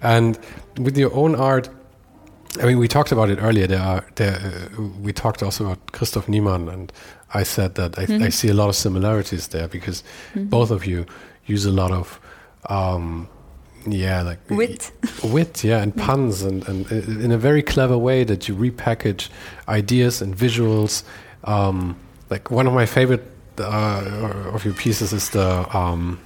And with your own art, I mean, we talked about it earlier. There are, there, uh, we talked also about Christoph Niemann, and I said that I, Mm-hmm. I see a lot of similarities there because both of you use a lot of, um, yeah, like Wit. <laughs> wit, yeah, and puns, and, and uh, in a very clever way that you repackage ideas and visuals. Um, like one of my favorite uh, of your pieces is the um,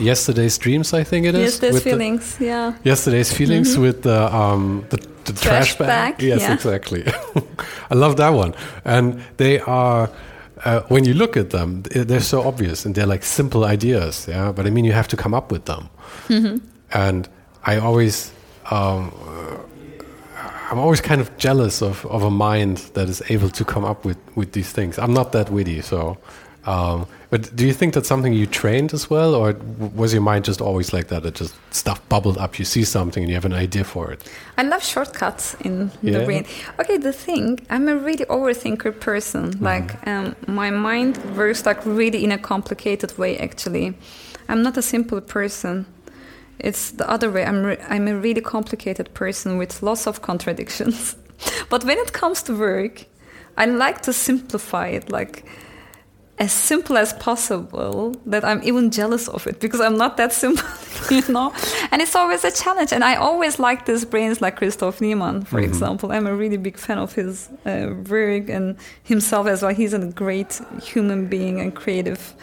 yesterday's dreams. I think it is. Yes, there's with the- feelings. yeah. Yesterday's feelings with the um the, the trash, Trash bag. bag, Yes, yeah. exactly. <laughs> I love that one. And they are uh, when you look at them, they're so obvious and they're like simple ideas. Yeah, but I mean, you have to come up with them. Mm-hmm. And I always um, I'm always kind of jealous of, of a mind that is able to come up with, with these things. I'm not that witty, so. Um, but do you think that's something you trained as well, or was your mind just always like that? It just stuff bubbled up. You see something and you have an idea for it. I love shortcuts in Yeah. the brain. Okay, the thing I'm a really overthinker person. Like um, my mind works like really in a complicated way. Actually, I'm not a simple person. It's the other way. I'm re- I'm a really complicated person with lots of contradictions. <laughs> but when it comes to work, I like to simplify it. Like as simple as possible that I'm even jealous of it because I'm not that <laughs> simple, you know? And it's always a challenge. And I always like these brains like Christoph Niemann, for example. I'm a really big fan of his uh, work and himself as well. He's a great human being and creative,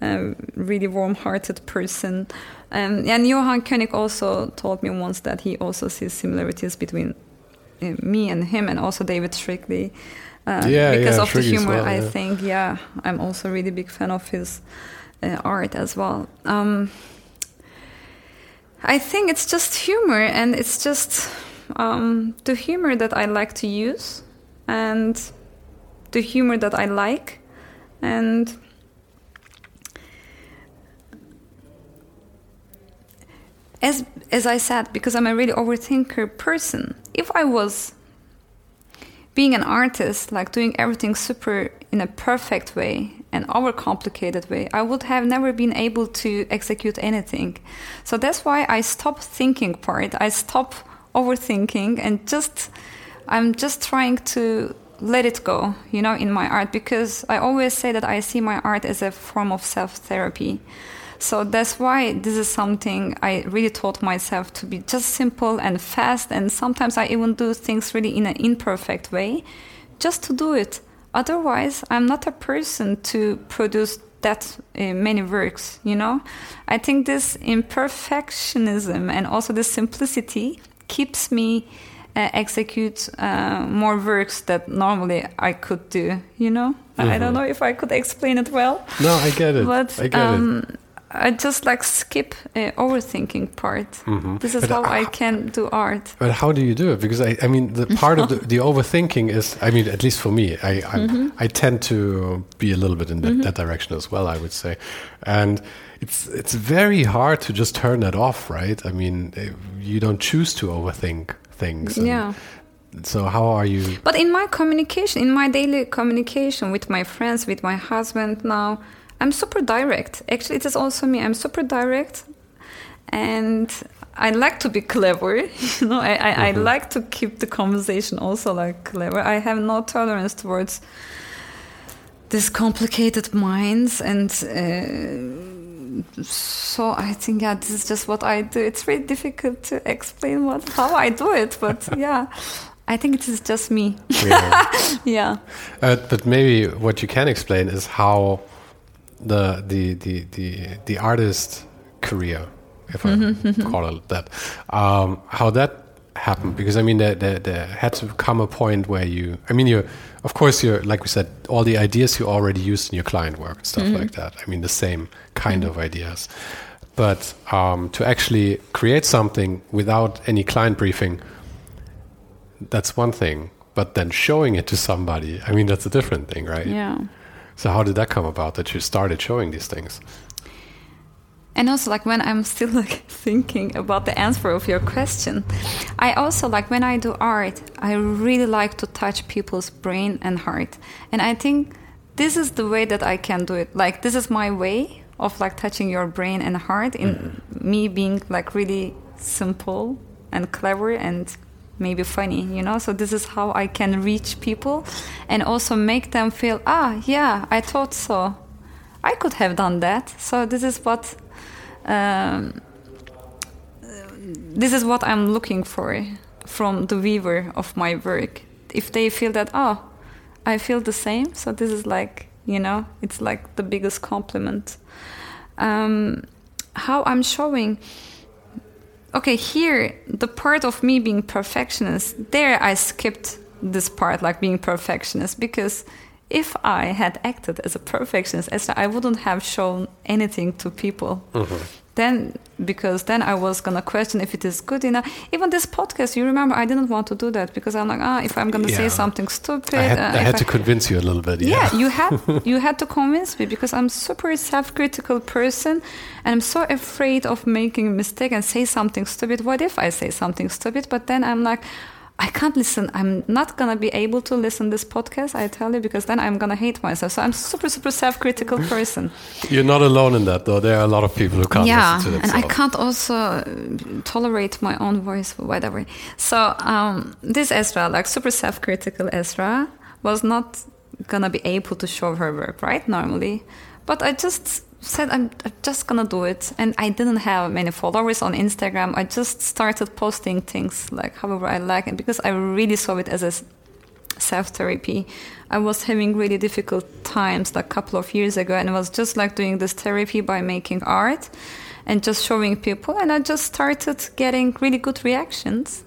uh, really warm hearted person. Um, and Johann König also told me once that he also sees similarities between uh, me and him and also David Shrigley. Uh, Yeah, because yeah, of the humor, well, I think, yeah, I'm also really big fan of his uh, art as well. Um, I think it's just humor, and it's just um, the humor that I like to use, and the humor that I like, and as as I said, because I'm a really overthinker person, if I was being an artist, like doing everything super in a perfect way and overcomplicated way, I would have never been able to execute anything. So that's why I stop thinking part. I stop overthinking and just I'm just trying to let it go, you know, in my art because I always say that I see my art as a form of self-therapy. So that's why this is something I really taught myself to be just simple and fast. And sometimes I even do things really in an imperfect way, just to do it. Otherwise, I'm not a person to produce that uh, many works, you know? I think this imperfectionism and also this simplicity keeps me uh, execute uh, more works that normally I could do, you know? I I don't know if I could explain it well. No, I get it. But I get um, it. I just like skip uh, overthinking part. This is But, how uh, I can do art. But how do you do it? Because I, I mean, the <laughs> part of the, the overthinking is, I mean, at least for me, I, I, Mm-hmm. I tend to be a little bit in that, that direction as well. I would say, and it's it's very hard to just turn that off, right? I mean, eh, you don't choose to overthink things. Yeah. So how are you? But in my communication, in my daily communication with my friends, with my husband now, I'm super direct. Actually, it is also me. I'm super direct, and I like to be clever. <laughs> You know, I, I, I like to keep the conversation also like clever. I have no tolerance towards these complicated minds, and uh, so I think yeah, this is just what I do. It's really difficult to explain what how I do it, but <laughs> yeah. I think it is just me. Yeah. <laughs> Yeah. Uh, but maybe what you can explain is how the the the the, the artist career, if I call it that, um, how that happened. Because I mean, there, there there had to come a point where you. I mean, you're of course you're like we said, all the ideas you already used in your client work and stuff like that. I mean, the same kind of ideas. But um, to actually create something without any client briefing, that's one thing. But then showing it to somebody, I mean, that's a different thing, right? Yeah. So how did that come about that you started showing these things? And also, like when I'm still like <laughs> thinking about the answer of your question, I also like when I do art, I really like to touch people's brain and heart. And I think this is the way that I can do it. Like this is my way of like touching your brain and heart in mm-hmm. me being like really simple and clever and maybe funny, you know? So this is how I can reach people and also make them feel, ah, yeah, I thought so. I could have done that. So this is what um, this is what I'm looking for from the viewer of my work. If they feel that, oh, I feel the same, so this is like, you know, it's like the biggest compliment. Um, how I'm showing, okay, here, the part of me being perfectionist, there I skipped this part, like being perfectionist, because if I had acted as a perfectionist, Esra, I wouldn't have shown anything to people. Mm-hmm. Then because then I was gonna question if it is good enough. Even this podcast, you remember, I didn't want to do that because I'm like, ah, if I'm gonna Yeah. say something stupid, I had, uh, I had to convince you a little bit. yeah, Yeah. you had <laughs> you had to convince me because I'm super self-critical person and I'm so afraid of making a mistake and say something stupid. What if I say something stupid? But then I'm like, I can't listen. I'm not gonna be able to listen this podcast. I tell you because then I'm gonna hate myself. So I'm super super self-critical person. You're not alone in that, though. There are a lot of people who can't yeah, listen to and I can't also uh, tolerate my own voice, whatever. So um, this Esra, like super self-critical Esra, was not gonna be able to show her work right normally, but I just said I'm, I'm just gonna do it, and I didn't have many followers on Instagram. I just started posting things like however I like it because I really saw it as a self therapy. I was having really difficult times like a couple of years ago, and I was just like doing this therapy by making art and just showing people, and I just started getting really good reactions,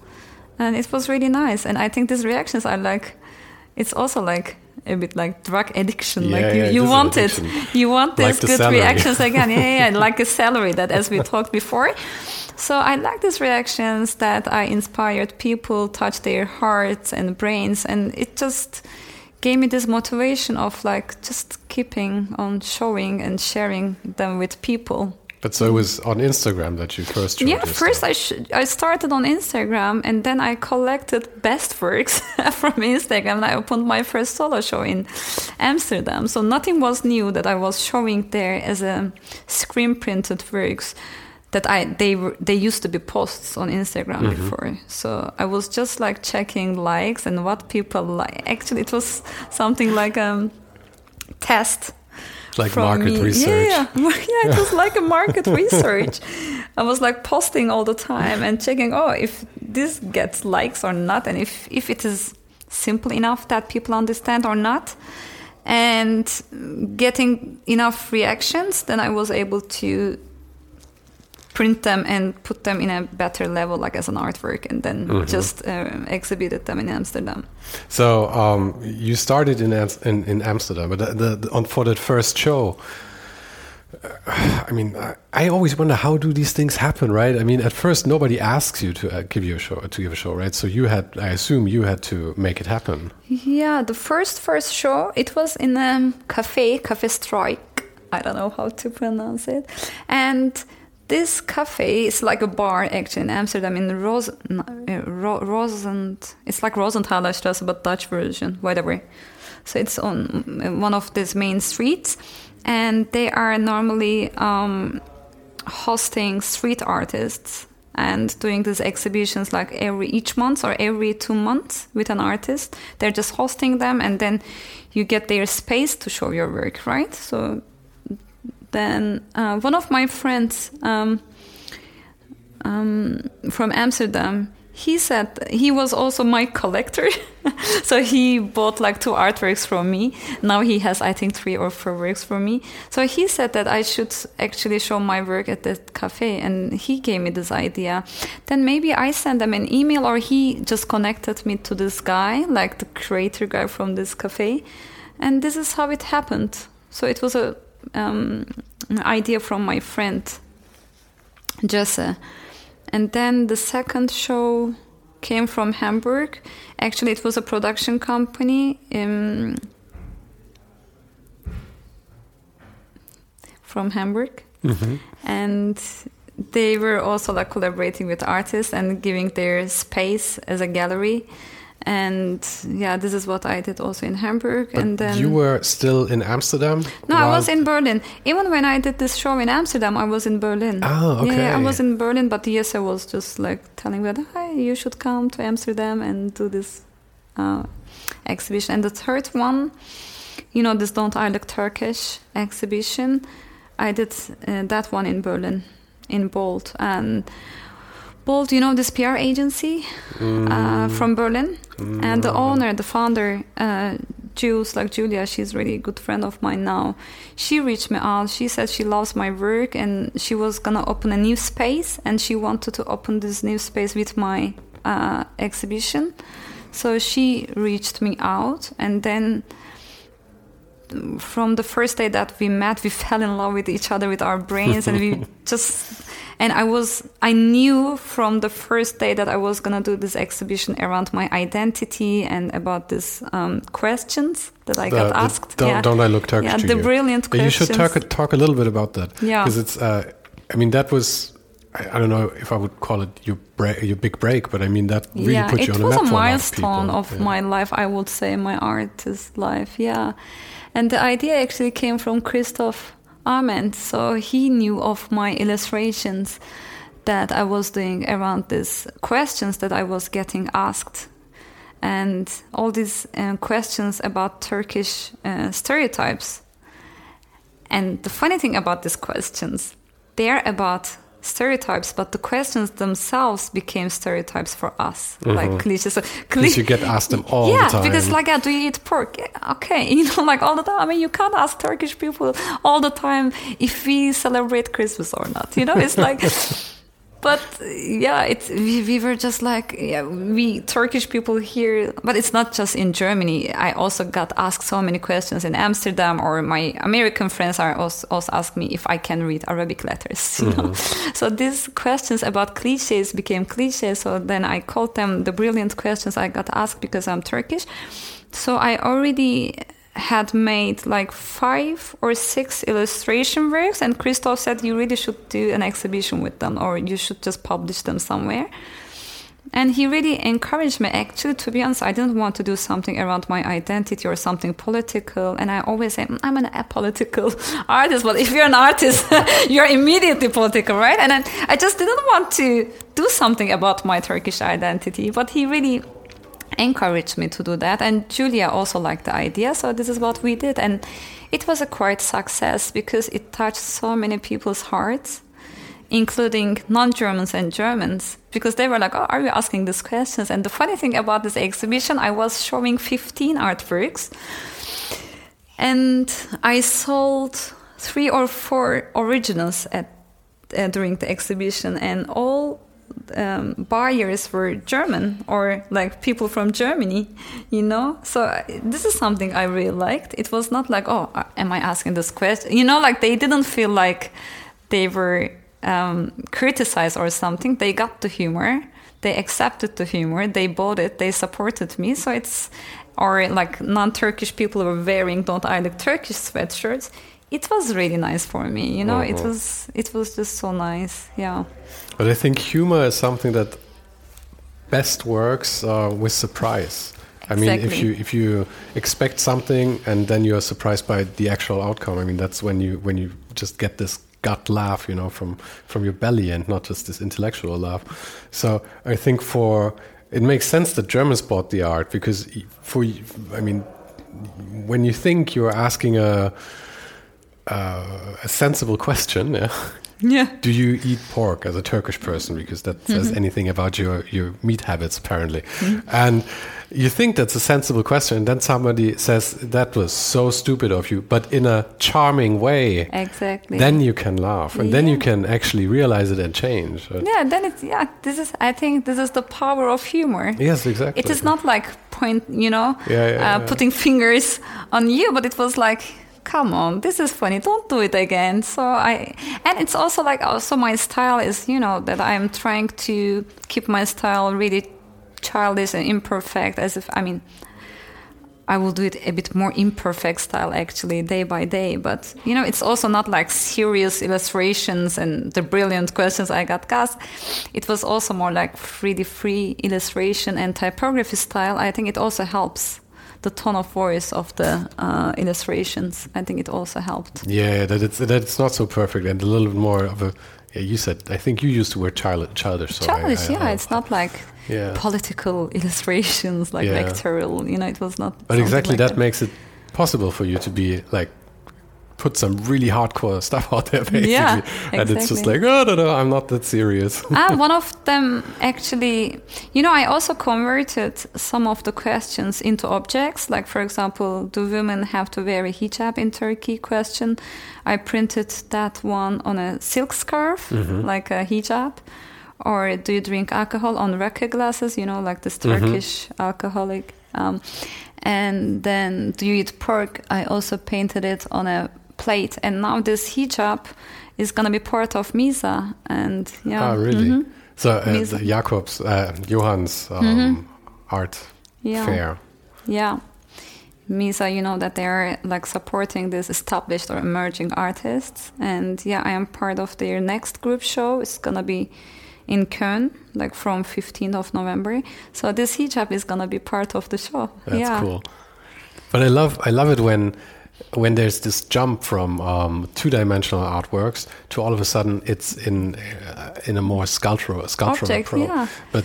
and it was really nice. And I think these reactions are like, it's also like a bit like drug addiction. Yeah, like you, yeah, you want it, you want Like these the good salary. reactions again. Yeah, yeah, yeah, like a <laughs> salary that, as we talked before. So I like these reactions that I inspired people, touch their hearts and brains, and it just gave me this motivation of like just keeping on showing and sharing them with people. But so it was on Instagram that you first Yeah, first. I sh- I started on Instagram and then I collected best works <laughs> from Instagram and I opened my first solo show in Amsterdam. So nothing was new that I was showing there as a screen printed works that I they were they used to be posts on Instagram mm-hmm. before. So I was just like checking likes and what people like. Actually, it was something like a test like from market me. research. Yeah, yeah. <laughs> it was like a market <laughs> research. I was like posting all the time and checking, oh, if this gets likes or not, and if if it is simple enough that people understand or not, and getting enough reactions, then I was able to print them and put them in a better level, like as an artwork, and then Mm-hmm. just uh, exhibited them in Amsterdam. So um, you started in, Am- in in Amsterdam, but the, the, the- on for that first show. uh, <sighs> I mean, I, I always wonder how do these things happen, right? I mean, at first nobody asks you to uh, give you a show to give a show, right? So you had, I assume, you had to make it happen. Yeah, the first first show it was in a cafe, Cafe Strike. I don't know how to pronounce it. And this cafe is like a bar actually in Amsterdam in Ros no, uh, Ro- Rosent. It's like Rosenthaler Straße, but Dutch version, whatever. So it's on uh, one of these main streets, and they are normally um, hosting street artists and doing these exhibitions like every each month or every two months with an artist. They're just hosting them, and then you get their space to show your work, right? So then uh, one of my friends um, um, from Amsterdam, he said he was also my collector, <laughs> so he bought like two artworks from me. Now he has, I think, three or four works from me. So he said that I should actually show my work at that cafe, and he gave me this idea. Then maybe I sent them an email, or he just connected me to this guy, like the creator guy from this cafe, and this is how it happened. So it was a um, an idea from my friend Jesse. And then the second show came from Hamburg. Actually, it was a production company um, from Hamburg. And they were also like collaborating with artists and giving their space as a gallery. And yeah, this is what I did also in Hamburg. But and then you were still in Amsterdam. no, I was in Berlin. Even when I did this show in Amsterdam, I was in Berlin. Oh, okay Yeah, I was in Berlin, but yes, I was just like telling me, "Hi, you should come to Amsterdam and do this uh, exhibition." And the third one, you know, this "Don't I Look Turkish" exhibition, I did uh, that one in Berlin, in Bold, and Bold, you know, this PR agency uh, from Berlin, and the owner, the founder, uh, Jules, like Julia, she's really a good friend of mine now. She reached me out. She said she loves my work and she was gonna open a new space, and she wanted to open this new space with my uh, exhibition. So she reached me out, and then from the first day that we met, we <laughs> fell in love with each other with our brains, and we <laughs> just and I was I knew from the first day that I was gonna do this exhibition around my identity and about these um, questions that I The- got the- asked. don't, yeah. don't I look Turkish yeah, to the you? brilliant Yeah, you should talk talk a little bit about that. Yeah. because it's. Uh, I mean, that was. I, don't know if I would call it your break, your big break, but I mean that really yeah, put you on was the map a for lot of milestone people. of Yeah. my life, I would say, my artist life. Yeah, and the idea actually came from Christoph Arment. So he knew of my illustrations that I was doing around these questions that I was getting asked. And all these uh, questions about Turkish uh, stereotypes. And the funny thing about these questions, they're about stereotypes, but the questions themselves became stereotypes for us, mm-hmm. like cliches. So, you get asked them all yeah, the time. because like, yeah, do you eat pork? Yeah, Okay, <laughs> you know, like all the time. I mean, you can't ask Turkish people all the time if we celebrate Christmas or not. You know, it's like. <laughs> But yeah, it's we, we were just like yeah, we Turkish people here, but it's not just in Germany. I also got asked so many questions in Amsterdam, or my American friends are also, also ask me if I can read Arabic letters. <laughs> You know, mm-hmm. so these questions about cliches became cliches. So then I called them the brilliant questions I got asked because I'm Turkish. So I already had made like five or six illustration works and Christoph said you really should do an exhibition with them or you should just publish them somewhere. And he really encouraged me actually to be honest i didn't want to do something around my identity or something political and i always say "Mm, i'm an apolitical <laughs> artist. But if you're an artist <laughs> you're immediately political right? And I, I just didn't want to do something about my turkish identity but he really encouraged me to do that. And julia also liked the idea so this is what we did. And it was a quite success because it touched so many people's hearts including non-germans and germans because they were like oh are you asking these questions? And the funny thing about this exhibition i was showing 15 artworks and i sold three or four originals at uh, during the exhibition and all um, buyers were German or like people from Germany, you know. So uh, this is something I really liked. It was not like, oh, uh, am I asking this question? You know, like they didn't feel like they were um, criticized or something. They got the humor. They accepted the humor. They bought it. They supported me. So it's or like non-Turkish people were wearing "Don't I Look Turkish" sweatshirts. It was really nice for me. You know, it Mhm. was it was just so nice. Yeah. But I think humor is something that best works uh, with surprise. I mean, if you if you expect something and then you are surprised by the actual outcome, I mean, that's when you when you just get this gut laugh, you know, from from your belly and not just this intellectual laugh. So I think for it makes sense that Germans bought the art because for y- I mean, when you think you're asking a uh, a sensible question, <laughs> yeah. Yeah. Do you eat pork as a Turkish person? Because that says anything about your, your meat habits, apparently. And you think that's a sensible question, and then somebody says that was so stupid of you, but in a charming way. Exactly. Then you can laugh, and then you can actually realize it and change. Yeah, then it's yeah. This is I think this is the power of humor. Yes, exactly. It is not like point, you know, Yeah, yeah, uh, yeah. putting fingers on you, but it was like, come on, this is funny. Don't do it again. So I, and it's also like uh, also my style is, you know, that I'm trying to keep my style really childish and imperfect, as if I mean. I will do it a bit more imperfect style actually day by day. But you know, it's also not like serious illustrations and the brilliant questions I got asked. It was also more like really free illustration and typography style. I think it also helps the tone of voice of the uh, illustrations. I think it also helped. Yeah, that it's that it's not so perfect, and a little bit more of a. Yeah, you said. I think you used the word child, childish. So Childish, I- yeah. I- it's not like Yeah. political <laughs> illustrations like Yeah. vectorial. You know, it was not. But exactly like that makes it possible for you to be like put some really hardcore <laughs> stuff out there basically. Yeah, And it's just exactly. like, oh no no, I'm not that serious. <laughs> ah, one of <laughs> them actually, you know, I also converted some of the questions into objects. Like, for example, do women have to wear a hijab in Turkey? Question. I printed that one on a silk scarf, like a hijab. Or do you drink alcohol on raki glasses? You know, like this Turkish alcoholic Um, and then do you eat pork, I also painted it on a plate. And now this hijab is gonna be part of Misa. And yeah, Ah, really? mhm. So uh, Jakob's, uh, Johann's um, art Mm-hmm. Yeah. fair. Yeah. Misa, you know that they're like supporting these established or emerging artists. And yeah, I am part of their next group show. It's gonna be in Köln, like from 15th of November. So this hijab is gonna be part of the show. That's yeah. cool. But I love I love it when when there's this jump from um, two-dimensional artworks to all of a sudden it's in uh, in a more sculptural sculptural Object, approach. yeah. But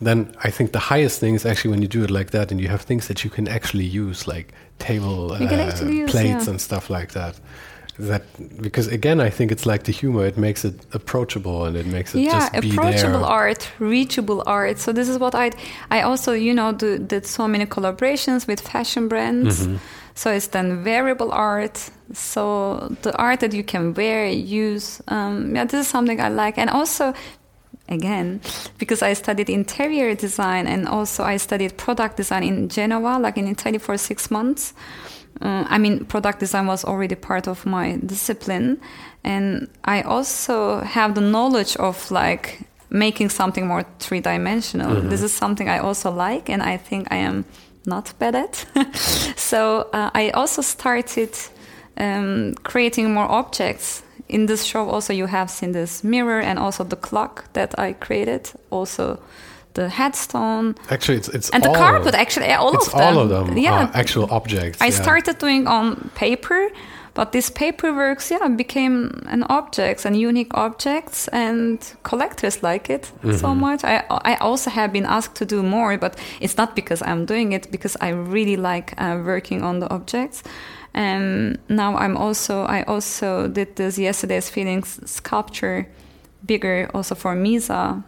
then I think the highest thing is actually when you do it like that and you have things that you can actually use, like table uh, actually use, plates yeah. and stuff like that. That because again, I think it's like the humor; it makes it approachable and it makes it yeah approachable art reachable art so this is what i i also you know do, did so many collaborations with fashion brands Mm-hmm. So it's then wearable art. So the art that you can wear use um, yeah this is something i like. And also again because i studied interior design and also i studied product design in genoa like in italy for six months. Uh, I mean, product design was already part of my discipline, and I also have the knowledge of like making something more three dimensional. This is something I also like, and I think I am not bad at. <laughs> so uh, I also started um, creating more objects. In this show, also you have seen this mirror and also the clock that I created. Also, the headstone Actually, it's it's and the carpet. Actually, all it's of them. all of them. Yeah, are actual objects. I yeah. started doing on paper, but these paperworks, yeah, became an objects and unique objects, and collectors like it Mm-hmm. so much. I I also have been asked to do more, but it's not because I'm doing it because I really like uh, working on the objects. And now I'm also I also did this yesterday's feelings sculpture, bigger also for Misa,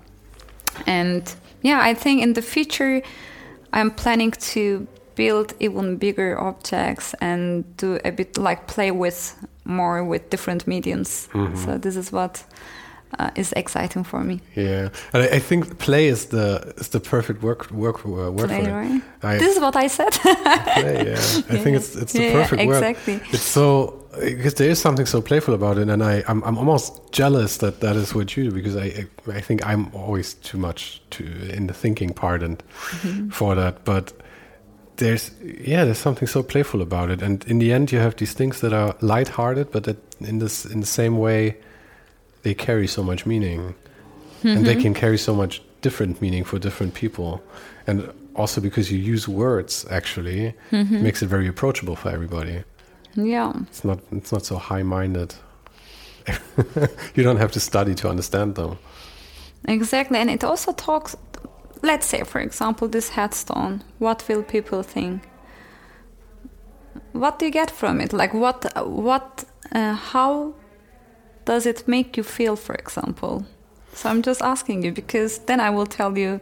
and yeah, I think in the future, I'm planning to build even bigger objects and do a bit like play with more with different mediums. So this is what uh, is exciting for me. Yeah, and I, I think play is the is the perfect work work uh, word Play, for it. right? I, This is what I said. <laughs> play, yeah. I <laughs> think it's it's the Yeah, perfect word. exactly. It's so because there is something so playful about it, and I I'm, I'm almost jealous that that is what you do because I I, I think I'm always too much to in the thinking part and Mm-hmm. for that, but. There's yeah, there's something so playful about it, and in the end, you have these things that are light-hearted, but that in this in the same way, they carry so much meaning, and Mm-hmm. they can carry so much different meaning for different people, and also because you use words, actually, Mm-hmm. makes it very approachable for everybody. yeah. It's not it's not so high-minded. <laughs> you don't have to study to understand them. Exactly, and it also talks. Let's say, for example, this headstone. What will people think? What do you get from it? Like, what, what, uh, how does it make you feel, for example? So I'm just asking you because then I will tell you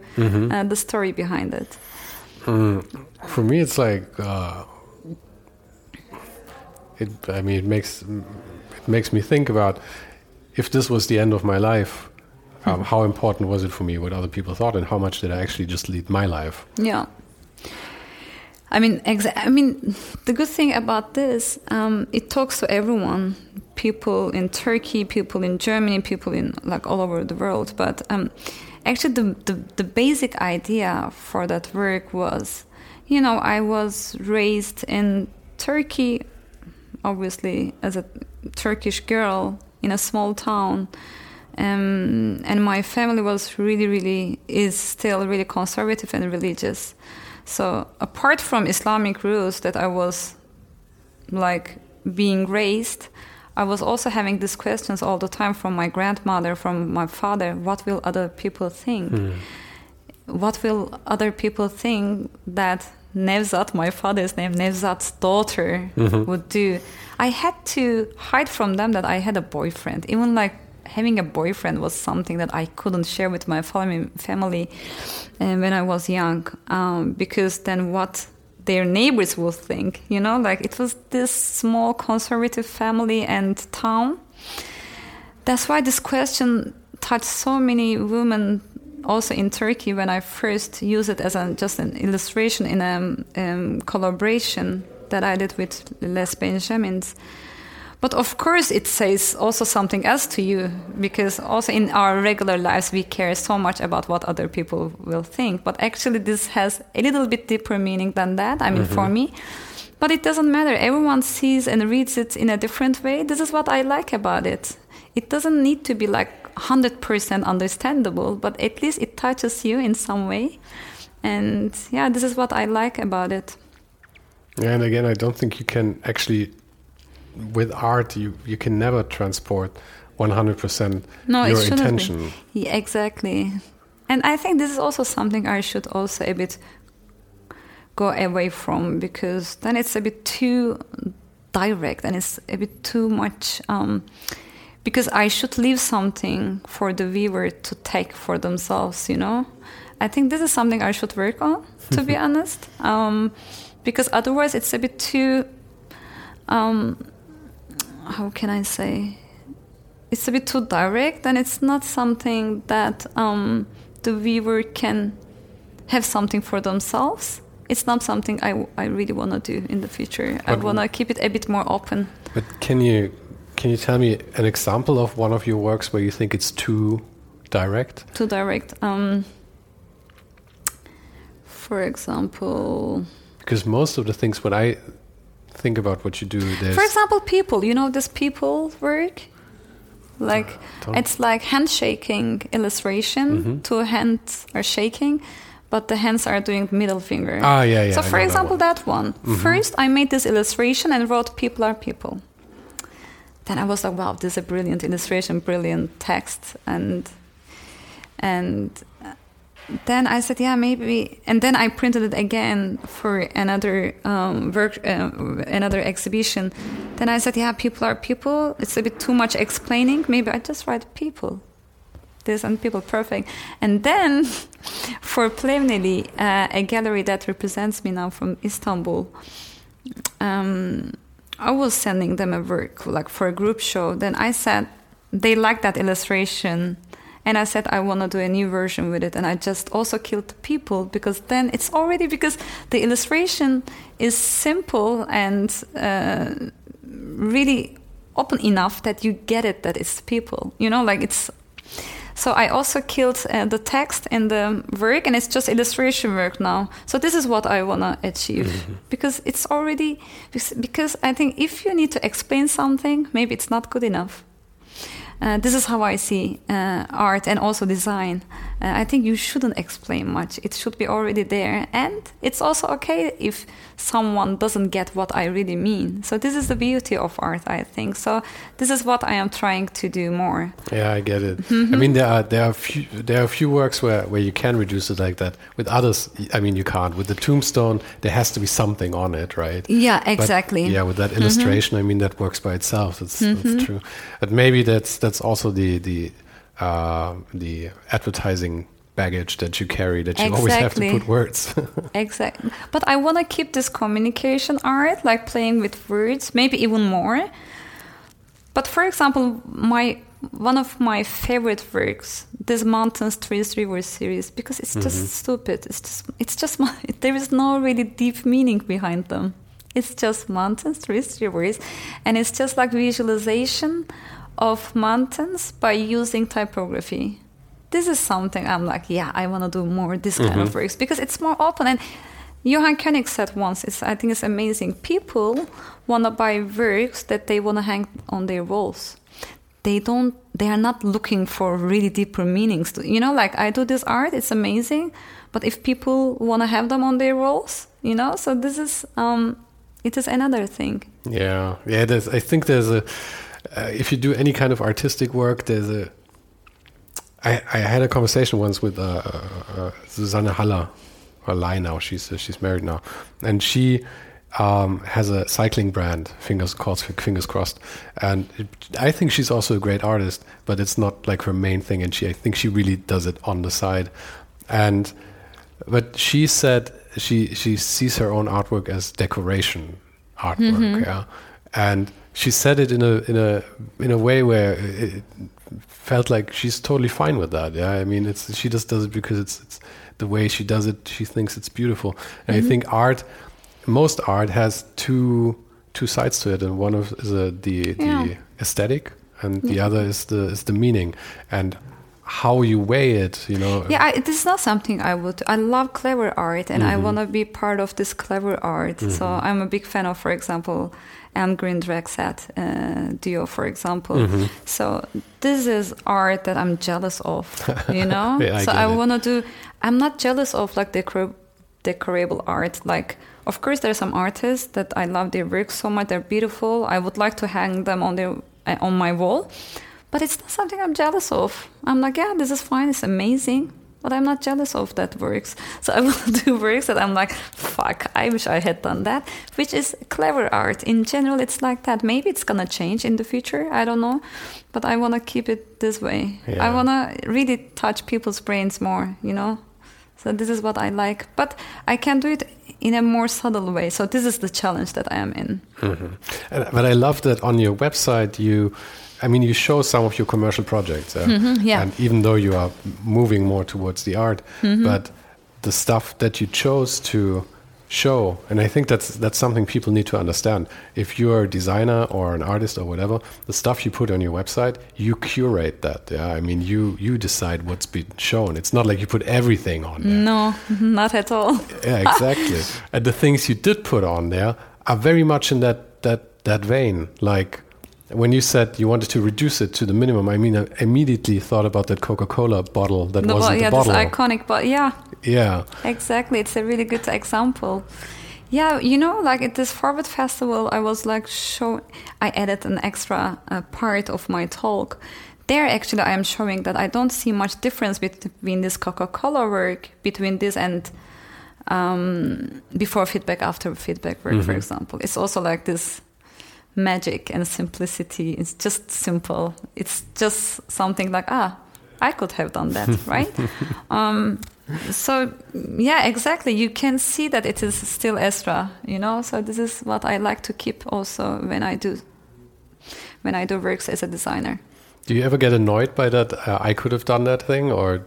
uh, the story behind it. For me, it's like uh, it. I mean, it makes it makes me think about if this was the end of my life. Um, how important was it for me what other people thought, and how much did I actually just lead my life? Yeah. I mean, exa- I mean, the good thing about this, um, it talks to everyone. People in Turkey, people in Germany, people in like all over the world. But um, actually, the, the the basic idea for that work was, you know, I was raised in Turkey, obviously as a Turkish girl in a small town. Um, and my family was really, really, is still really conservative and religious. So apart from Islamic rules that I was like being raised, I was also having these questions all the time from my grandmother, from my father. What will other people think? What will other people think that Nevzat, my father's name, Nevzat's daughter, would do? I had to hide from them that I had a boyfriend. Even like having a boyfriend was something that I couldn't share with my family, family uh, when I was young, um, because then what their neighbors would think, you know, like it was this small conservative family and town. That's why this question touched so many women also in Turkey when I first used it as a, just an illustration in a um, collaboration that I did with Les Benjamins. But of course, it says also something else to you because also in our regular lives, we care so much about what other people will think. But actually, this has a little bit deeper meaning than that. I mean, mm-hmm. for me. But it doesn't matter. Everyone sees and reads it in a different way. This is what I like about it. It doesn't need to be like 100% understandable, but at least it touches you in some way. And yeah, this is what I like about it. Yeah, and again, I don't think you can actually with art you you can never transport 100% no, your intention. Yeah, exactly. And i think this is also something i should also a bit go away from because then it's a bit too direct and it's a bit too much um, because i should leave something for the viewer to take for themselves you know? I think this is something i should work on to be <laughs> honest um, because otherwise it's a bit too um, how can I say? It's a bit too direct, and it's not something that um, the viewer can have something for themselves. It's not something I, I really want to do in the future. But I want to keep it a bit more open. But can you can you tell me an example of one of your works where you think it's too direct? Too direct. Um, for example. Because most of the things when I think about what you do. There's For example, people. You know this people work. Like uh, it's like handshaking illustration. Mm -hmm. Two hands are shaking, but the hands are doing middle finger. Ah, yeah, yeah. So, for example, that one. That one. Mm -hmm. First, I made this illustration and wrote "People are people." Then I was like, "Wow, this is a brilliant illustration, brilliant text," and and then I said, yeah, maybe. And then I printed it again for another um, work, uh, another exhibition. Then I said, yeah, people are people. It's a bit too much explaining. Maybe I just write people. This and people perfect. And then <laughs> for Pilevneli, uh, a gallery that represents me now from Istanbul, um, I was sending them a work like for a group show. Then I said they like that illustration and I said I want to do a new version with it, and I just also killed people because then it's already because the illustration is simple and uh, really open enough that you get it that it's people. You know, like it's. So I also killed uh, the text in the work, and it's just illustration work now. So this is what I wanna achieve mm-hmm. because it's already because I think if you need to explain something, maybe it's not good enough. Uh, this is how I see uh, art and also design. Uh, I think you shouldn't explain much. It should be already there. And it's also okay if someone doesn't get what I really mean. So, this is the beauty of art, I think. So, this is what I am trying to do more. Yeah, I get it. Mm -hmm. I mean, there are, there, are few, there are a few works where, where you can reduce it like that. With others, I mean, you can't. With the tombstone, there has to be something on it, right? Yeah, exactly. But, yeah, with that mm-hmm. illustration, mm -hmm. I mean, that works by itself. That's, mm -hmm. that's mm-hmm. true. But maybe that's, that's also the, the, uh, the advertising baggage that you carry that you exactly. always have to put words. <laughs> exactly. But I want to keep this communication art, like playing with words, maybe even more. But for example, my one of my favorite works, this Mountains, Trees, Rivers series, because it's just mm -hmm. stupid. It's just, it's just, <laughs> there is no really deep meaning behind them. It's just mountains, trees, rivers, and it's just like visualization of mountains by using typography this is something I'm like, yeah, I want to do more this kind mm-hmm. of works because it's more open. And Johann König said once, it's, I think it's amazing. People want to buy works that they want to hang on their walls. They don't. They are not looking for really deeper meanings. To, you know, like I do this art, it's amazing, but if people want to have them on their walls, you know, so this is um, it is another thing. Yeah, yeah. There's, I think there's a. Uh, if you do any kind of artistic work, there's a I, I had a conversation once with uh, uh, Susanne Haller, or Lai now. She's uh, she's married now, and she um, has a cycling brand. Fingers crossed, fingers crossed. And it, I think she's also a great artist, but it's not like her main thing. And she, I think she really does it on the side. And but she said she she sees her own artwork as decoration artwork. Mm -hmm. Yeah, and she said it in a in a in a way where it, felt like she's totally fine with that. Yeah, I mean, it's she just does it because it's it's the way she does it. She thinks it's beautiful, and Mm-hmm. I think art, most art has two two sides to it, and one of is uh, the the Yeah. aesthetic, and the other is the is the meaning, and how you weigh it. You know. Yeah, I, this is not something I would. I love clever art, and I want to be part of this clever art. So I'm a big fan of, for example, Elmgreen Dragset uh, duo, for example. Mm-hmm. So this is art that I'm jealous of. You <laughs> know. Yeah, I so I want to do. I'm not jealous of like decor, decorable art. Like, of course, there are some artists that I love their work so much. They're beautiful. I would like to hang them on their uh, on my wall. But it's not something I'm jealous of. I'm like, yeah, this is fine, it's amazing, but I'm not jealous of that works. So I will <laughs> do works that I'm like, fuck, I wish I had done that, which is clever art. In general, it's like that. Maybe it's gonna change in the future, I don't know, but I wanna keep it this way. I wanna really touch people's brains more, you know? So this is what I like, but I can do it in a more subtle way. So this is the challenge that I am in. Mm-hmm. And, but I love that on your website you, I mean, you show some of your commercial projects. uh, Mm-hmm, yeah. And even though you are moving more towards the art, Mm-hmm. but the stuff that you chose to show, and I think that's that's something people need to understand. If you're a designer or an artist or whatever, the stuff you put on your website, you curate that. Yeah, I mean, you you decide what's been shown. It's not like you put everything on there. No, <laughs> not at all. Yeah, exactly. <laughs> and the things you did put on there are very much in that that that vein. Like when you said you wanted to reduce it to the minimum, I mean, I immediately thought about that Coca-Cola bottle that The bo- wasn't yeah, the this bottle. iconic, but yeah, yeah, Exactly, it's a really good example. Yeah, you know, like at this Forward Festival, I was like show. I added an extra uh, part of my talk. There, actually, I am showing that I don't see much difference between this Coca-Cola work, between this and um, before feedback, after feedback work, for example. It's also like this magic and simplicity. It's just simple. It's just something like ah, I could have done that, <laughs> right? um, so yeah, exactly. You can see that it is still Esra, you know. So this is what I like to keep also when I do when I do works as a designer. do you ever get annoyed by that? Uh, I could have done that thing, or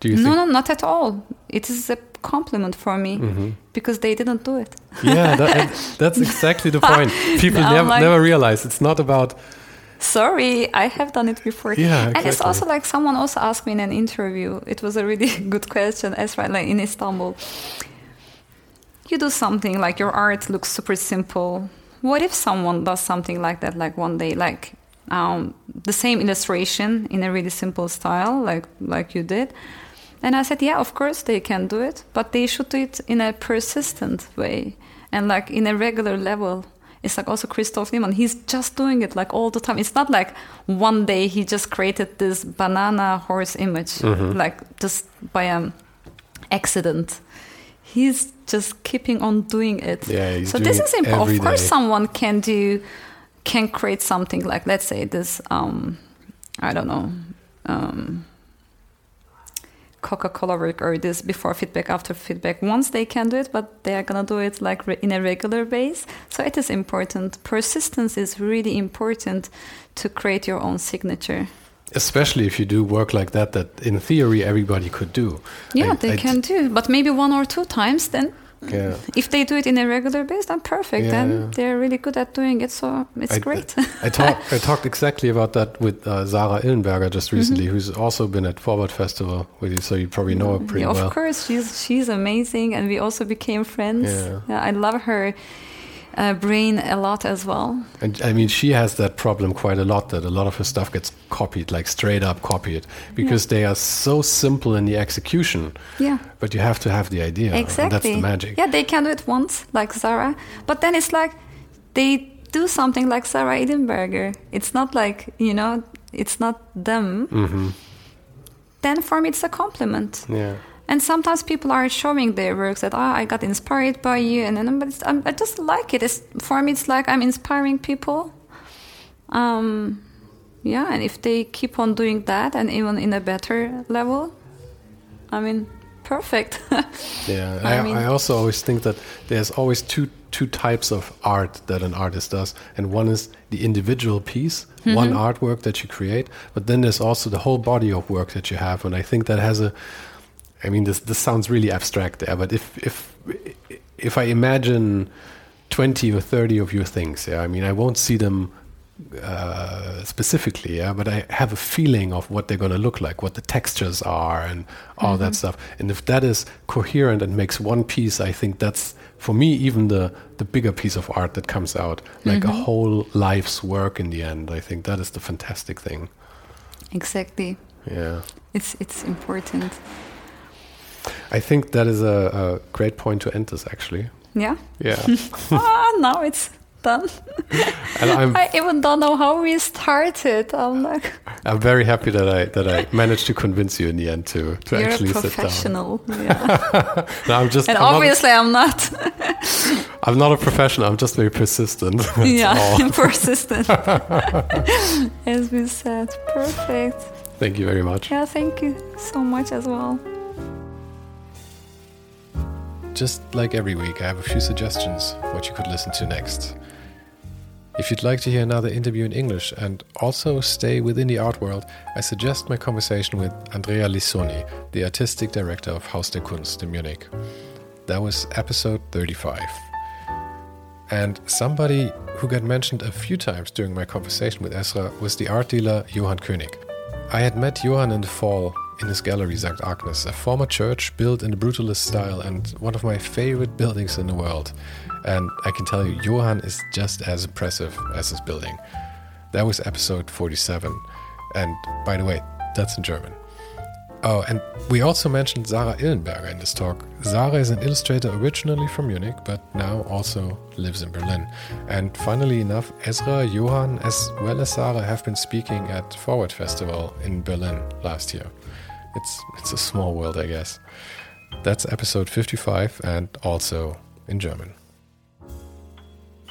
do you No, no, not at all. It is a compliment for me Mm-hmm. because they didn't do it. Yeah, that, <laughs> that's exactly the point. <laughs> People never like- never realize it's not about. Sorry, I have done it before. Yeah, And it's also like someone also asked me in an interview. It was a really <laughs> good question, as right, like in Istanbul. You do something like your art looks super simple. What if someone does something like that, like one day, like um, the same illustration in a really simple style, like like you did? And I said, yeah, of course they can do it, but they should do it in a persistent way and like in a regular level. It's like also Christoph Niemann. He's just doing it like all the time. It's not like one day he just created this banana horse image, like just by an accident. He's just keeping on doing it. Yeah, he's so this is important. Of course, day. someone can do, can create something like, let's say this. Um, I don't know. Um, Coca-Cola work or this before feedback, after feedback. Once they can do it, but they are gonna do it like in a regular base. So it is important. Persistence is really important to create your own signature. Especially if you do work like that, that in theory everybody could do. Yeah, I- they I- can do, but maybe one or two times. Then, Yeah. if they do it in a regular base, then perfect. Yeah, then yeah. they're really good at doing it. So it's I, great. I, talked <laughs> I talked exactly about that with uh, Sarah Illenberger just recently, who's also been at Forward Festival with you, so you probably know her pretty Yeah, of well. course, she's she's amazing, and we also became friends. Yeah. I love her uh, brain a lot as well. And I mean, she has that problem quite a lot that a lot of her stuff gets copied, like straight up copied, because they are so simple in the execution. Yeah. But you have to have the idea. Exactly. That's the magic. Yeah, they can do it once, like Zara, but then it's like they do something like Sarah Illenberger. It's not like you know, it's not them. hmm Then for me, it's a compliment. Yeah. And sometimes people are showing their works that oh, I got inspired by you, and then but it's, um, I just like it. It's, for me, it's like I'm inspiring people. Um, yeah, and if they keep on doing that, and even in a better level, I mean, perfect. <laughs> Yeah, I I, mean- I also always think that there's always two two types of art that an artist does, and one is the individual piece, Mm-hmm. one artwork that you create, but then there's also the whole body of work that you have, and I think that has a. I mean, this this sounds really abstract there, but if if if I imagine twenty or thirty of your things, yeah, I mean, I won't see them uh, specifically, yeah, but I have a feeling of what they're going to look like, what the textures are, and all that stuff. And if that is coherent and makes one piece, I think that's for me even the the bigger piece of art that comes out, like a whole life's work in the end. I think that is the fantastic thing. exactly. Yeah, It's it's important. I think that is a, a great point to end this. Actually, Yeah. yeah, <laughs> ah, now it's done. and I'm I even don't know how we started. I'm like, I'm very happy that I that I managed to convince you in the end to to you're a actually sit down. professional. Yeah. <laughs> No, I'm just and I'm not- obviously, I'm not. <laughs> I'm not a professional. I'm just very persistent. Yeah, persistent. As we said, perfect. Thank you very much. Yeah, thank you so much as well. Just like every week, I have a few suggestions what you could listen to next. If you'd like to hear another interview in English and also stay within the art world, I suggest my conversation with Andrea Lissoni, the artistic director of Haus der Kunst in Munich. That was episode 35. And somebody who got mentioned a few times during my conversation with Esra was the art dealer Johann König. I had met Johann in the fall in his gallery St. Agnes, a former church built in the brutalist style and one of my favorite buildings in the world. And I can tell you, Johann is just as impressive as his building. That was episode 47. And by the way, that's in German. Oh, and we also mentioned Sarah Illenberger in this talk. Sarah is an illustrator originally from Munich, but now also lives in Berlin. And funnily enough, Esra, Johann, as well as Sarah have been speaking at Forward Festival in Berlin last year. It's it's a small world, I guess. That's episode 55 and also in German.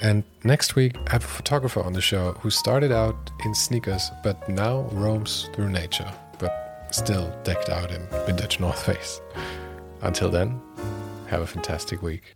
And next week, I have a photographer on the show who started out in sneakers but now roams through nature, but still decked out in vintage North Face. Until then, have a fantastic week.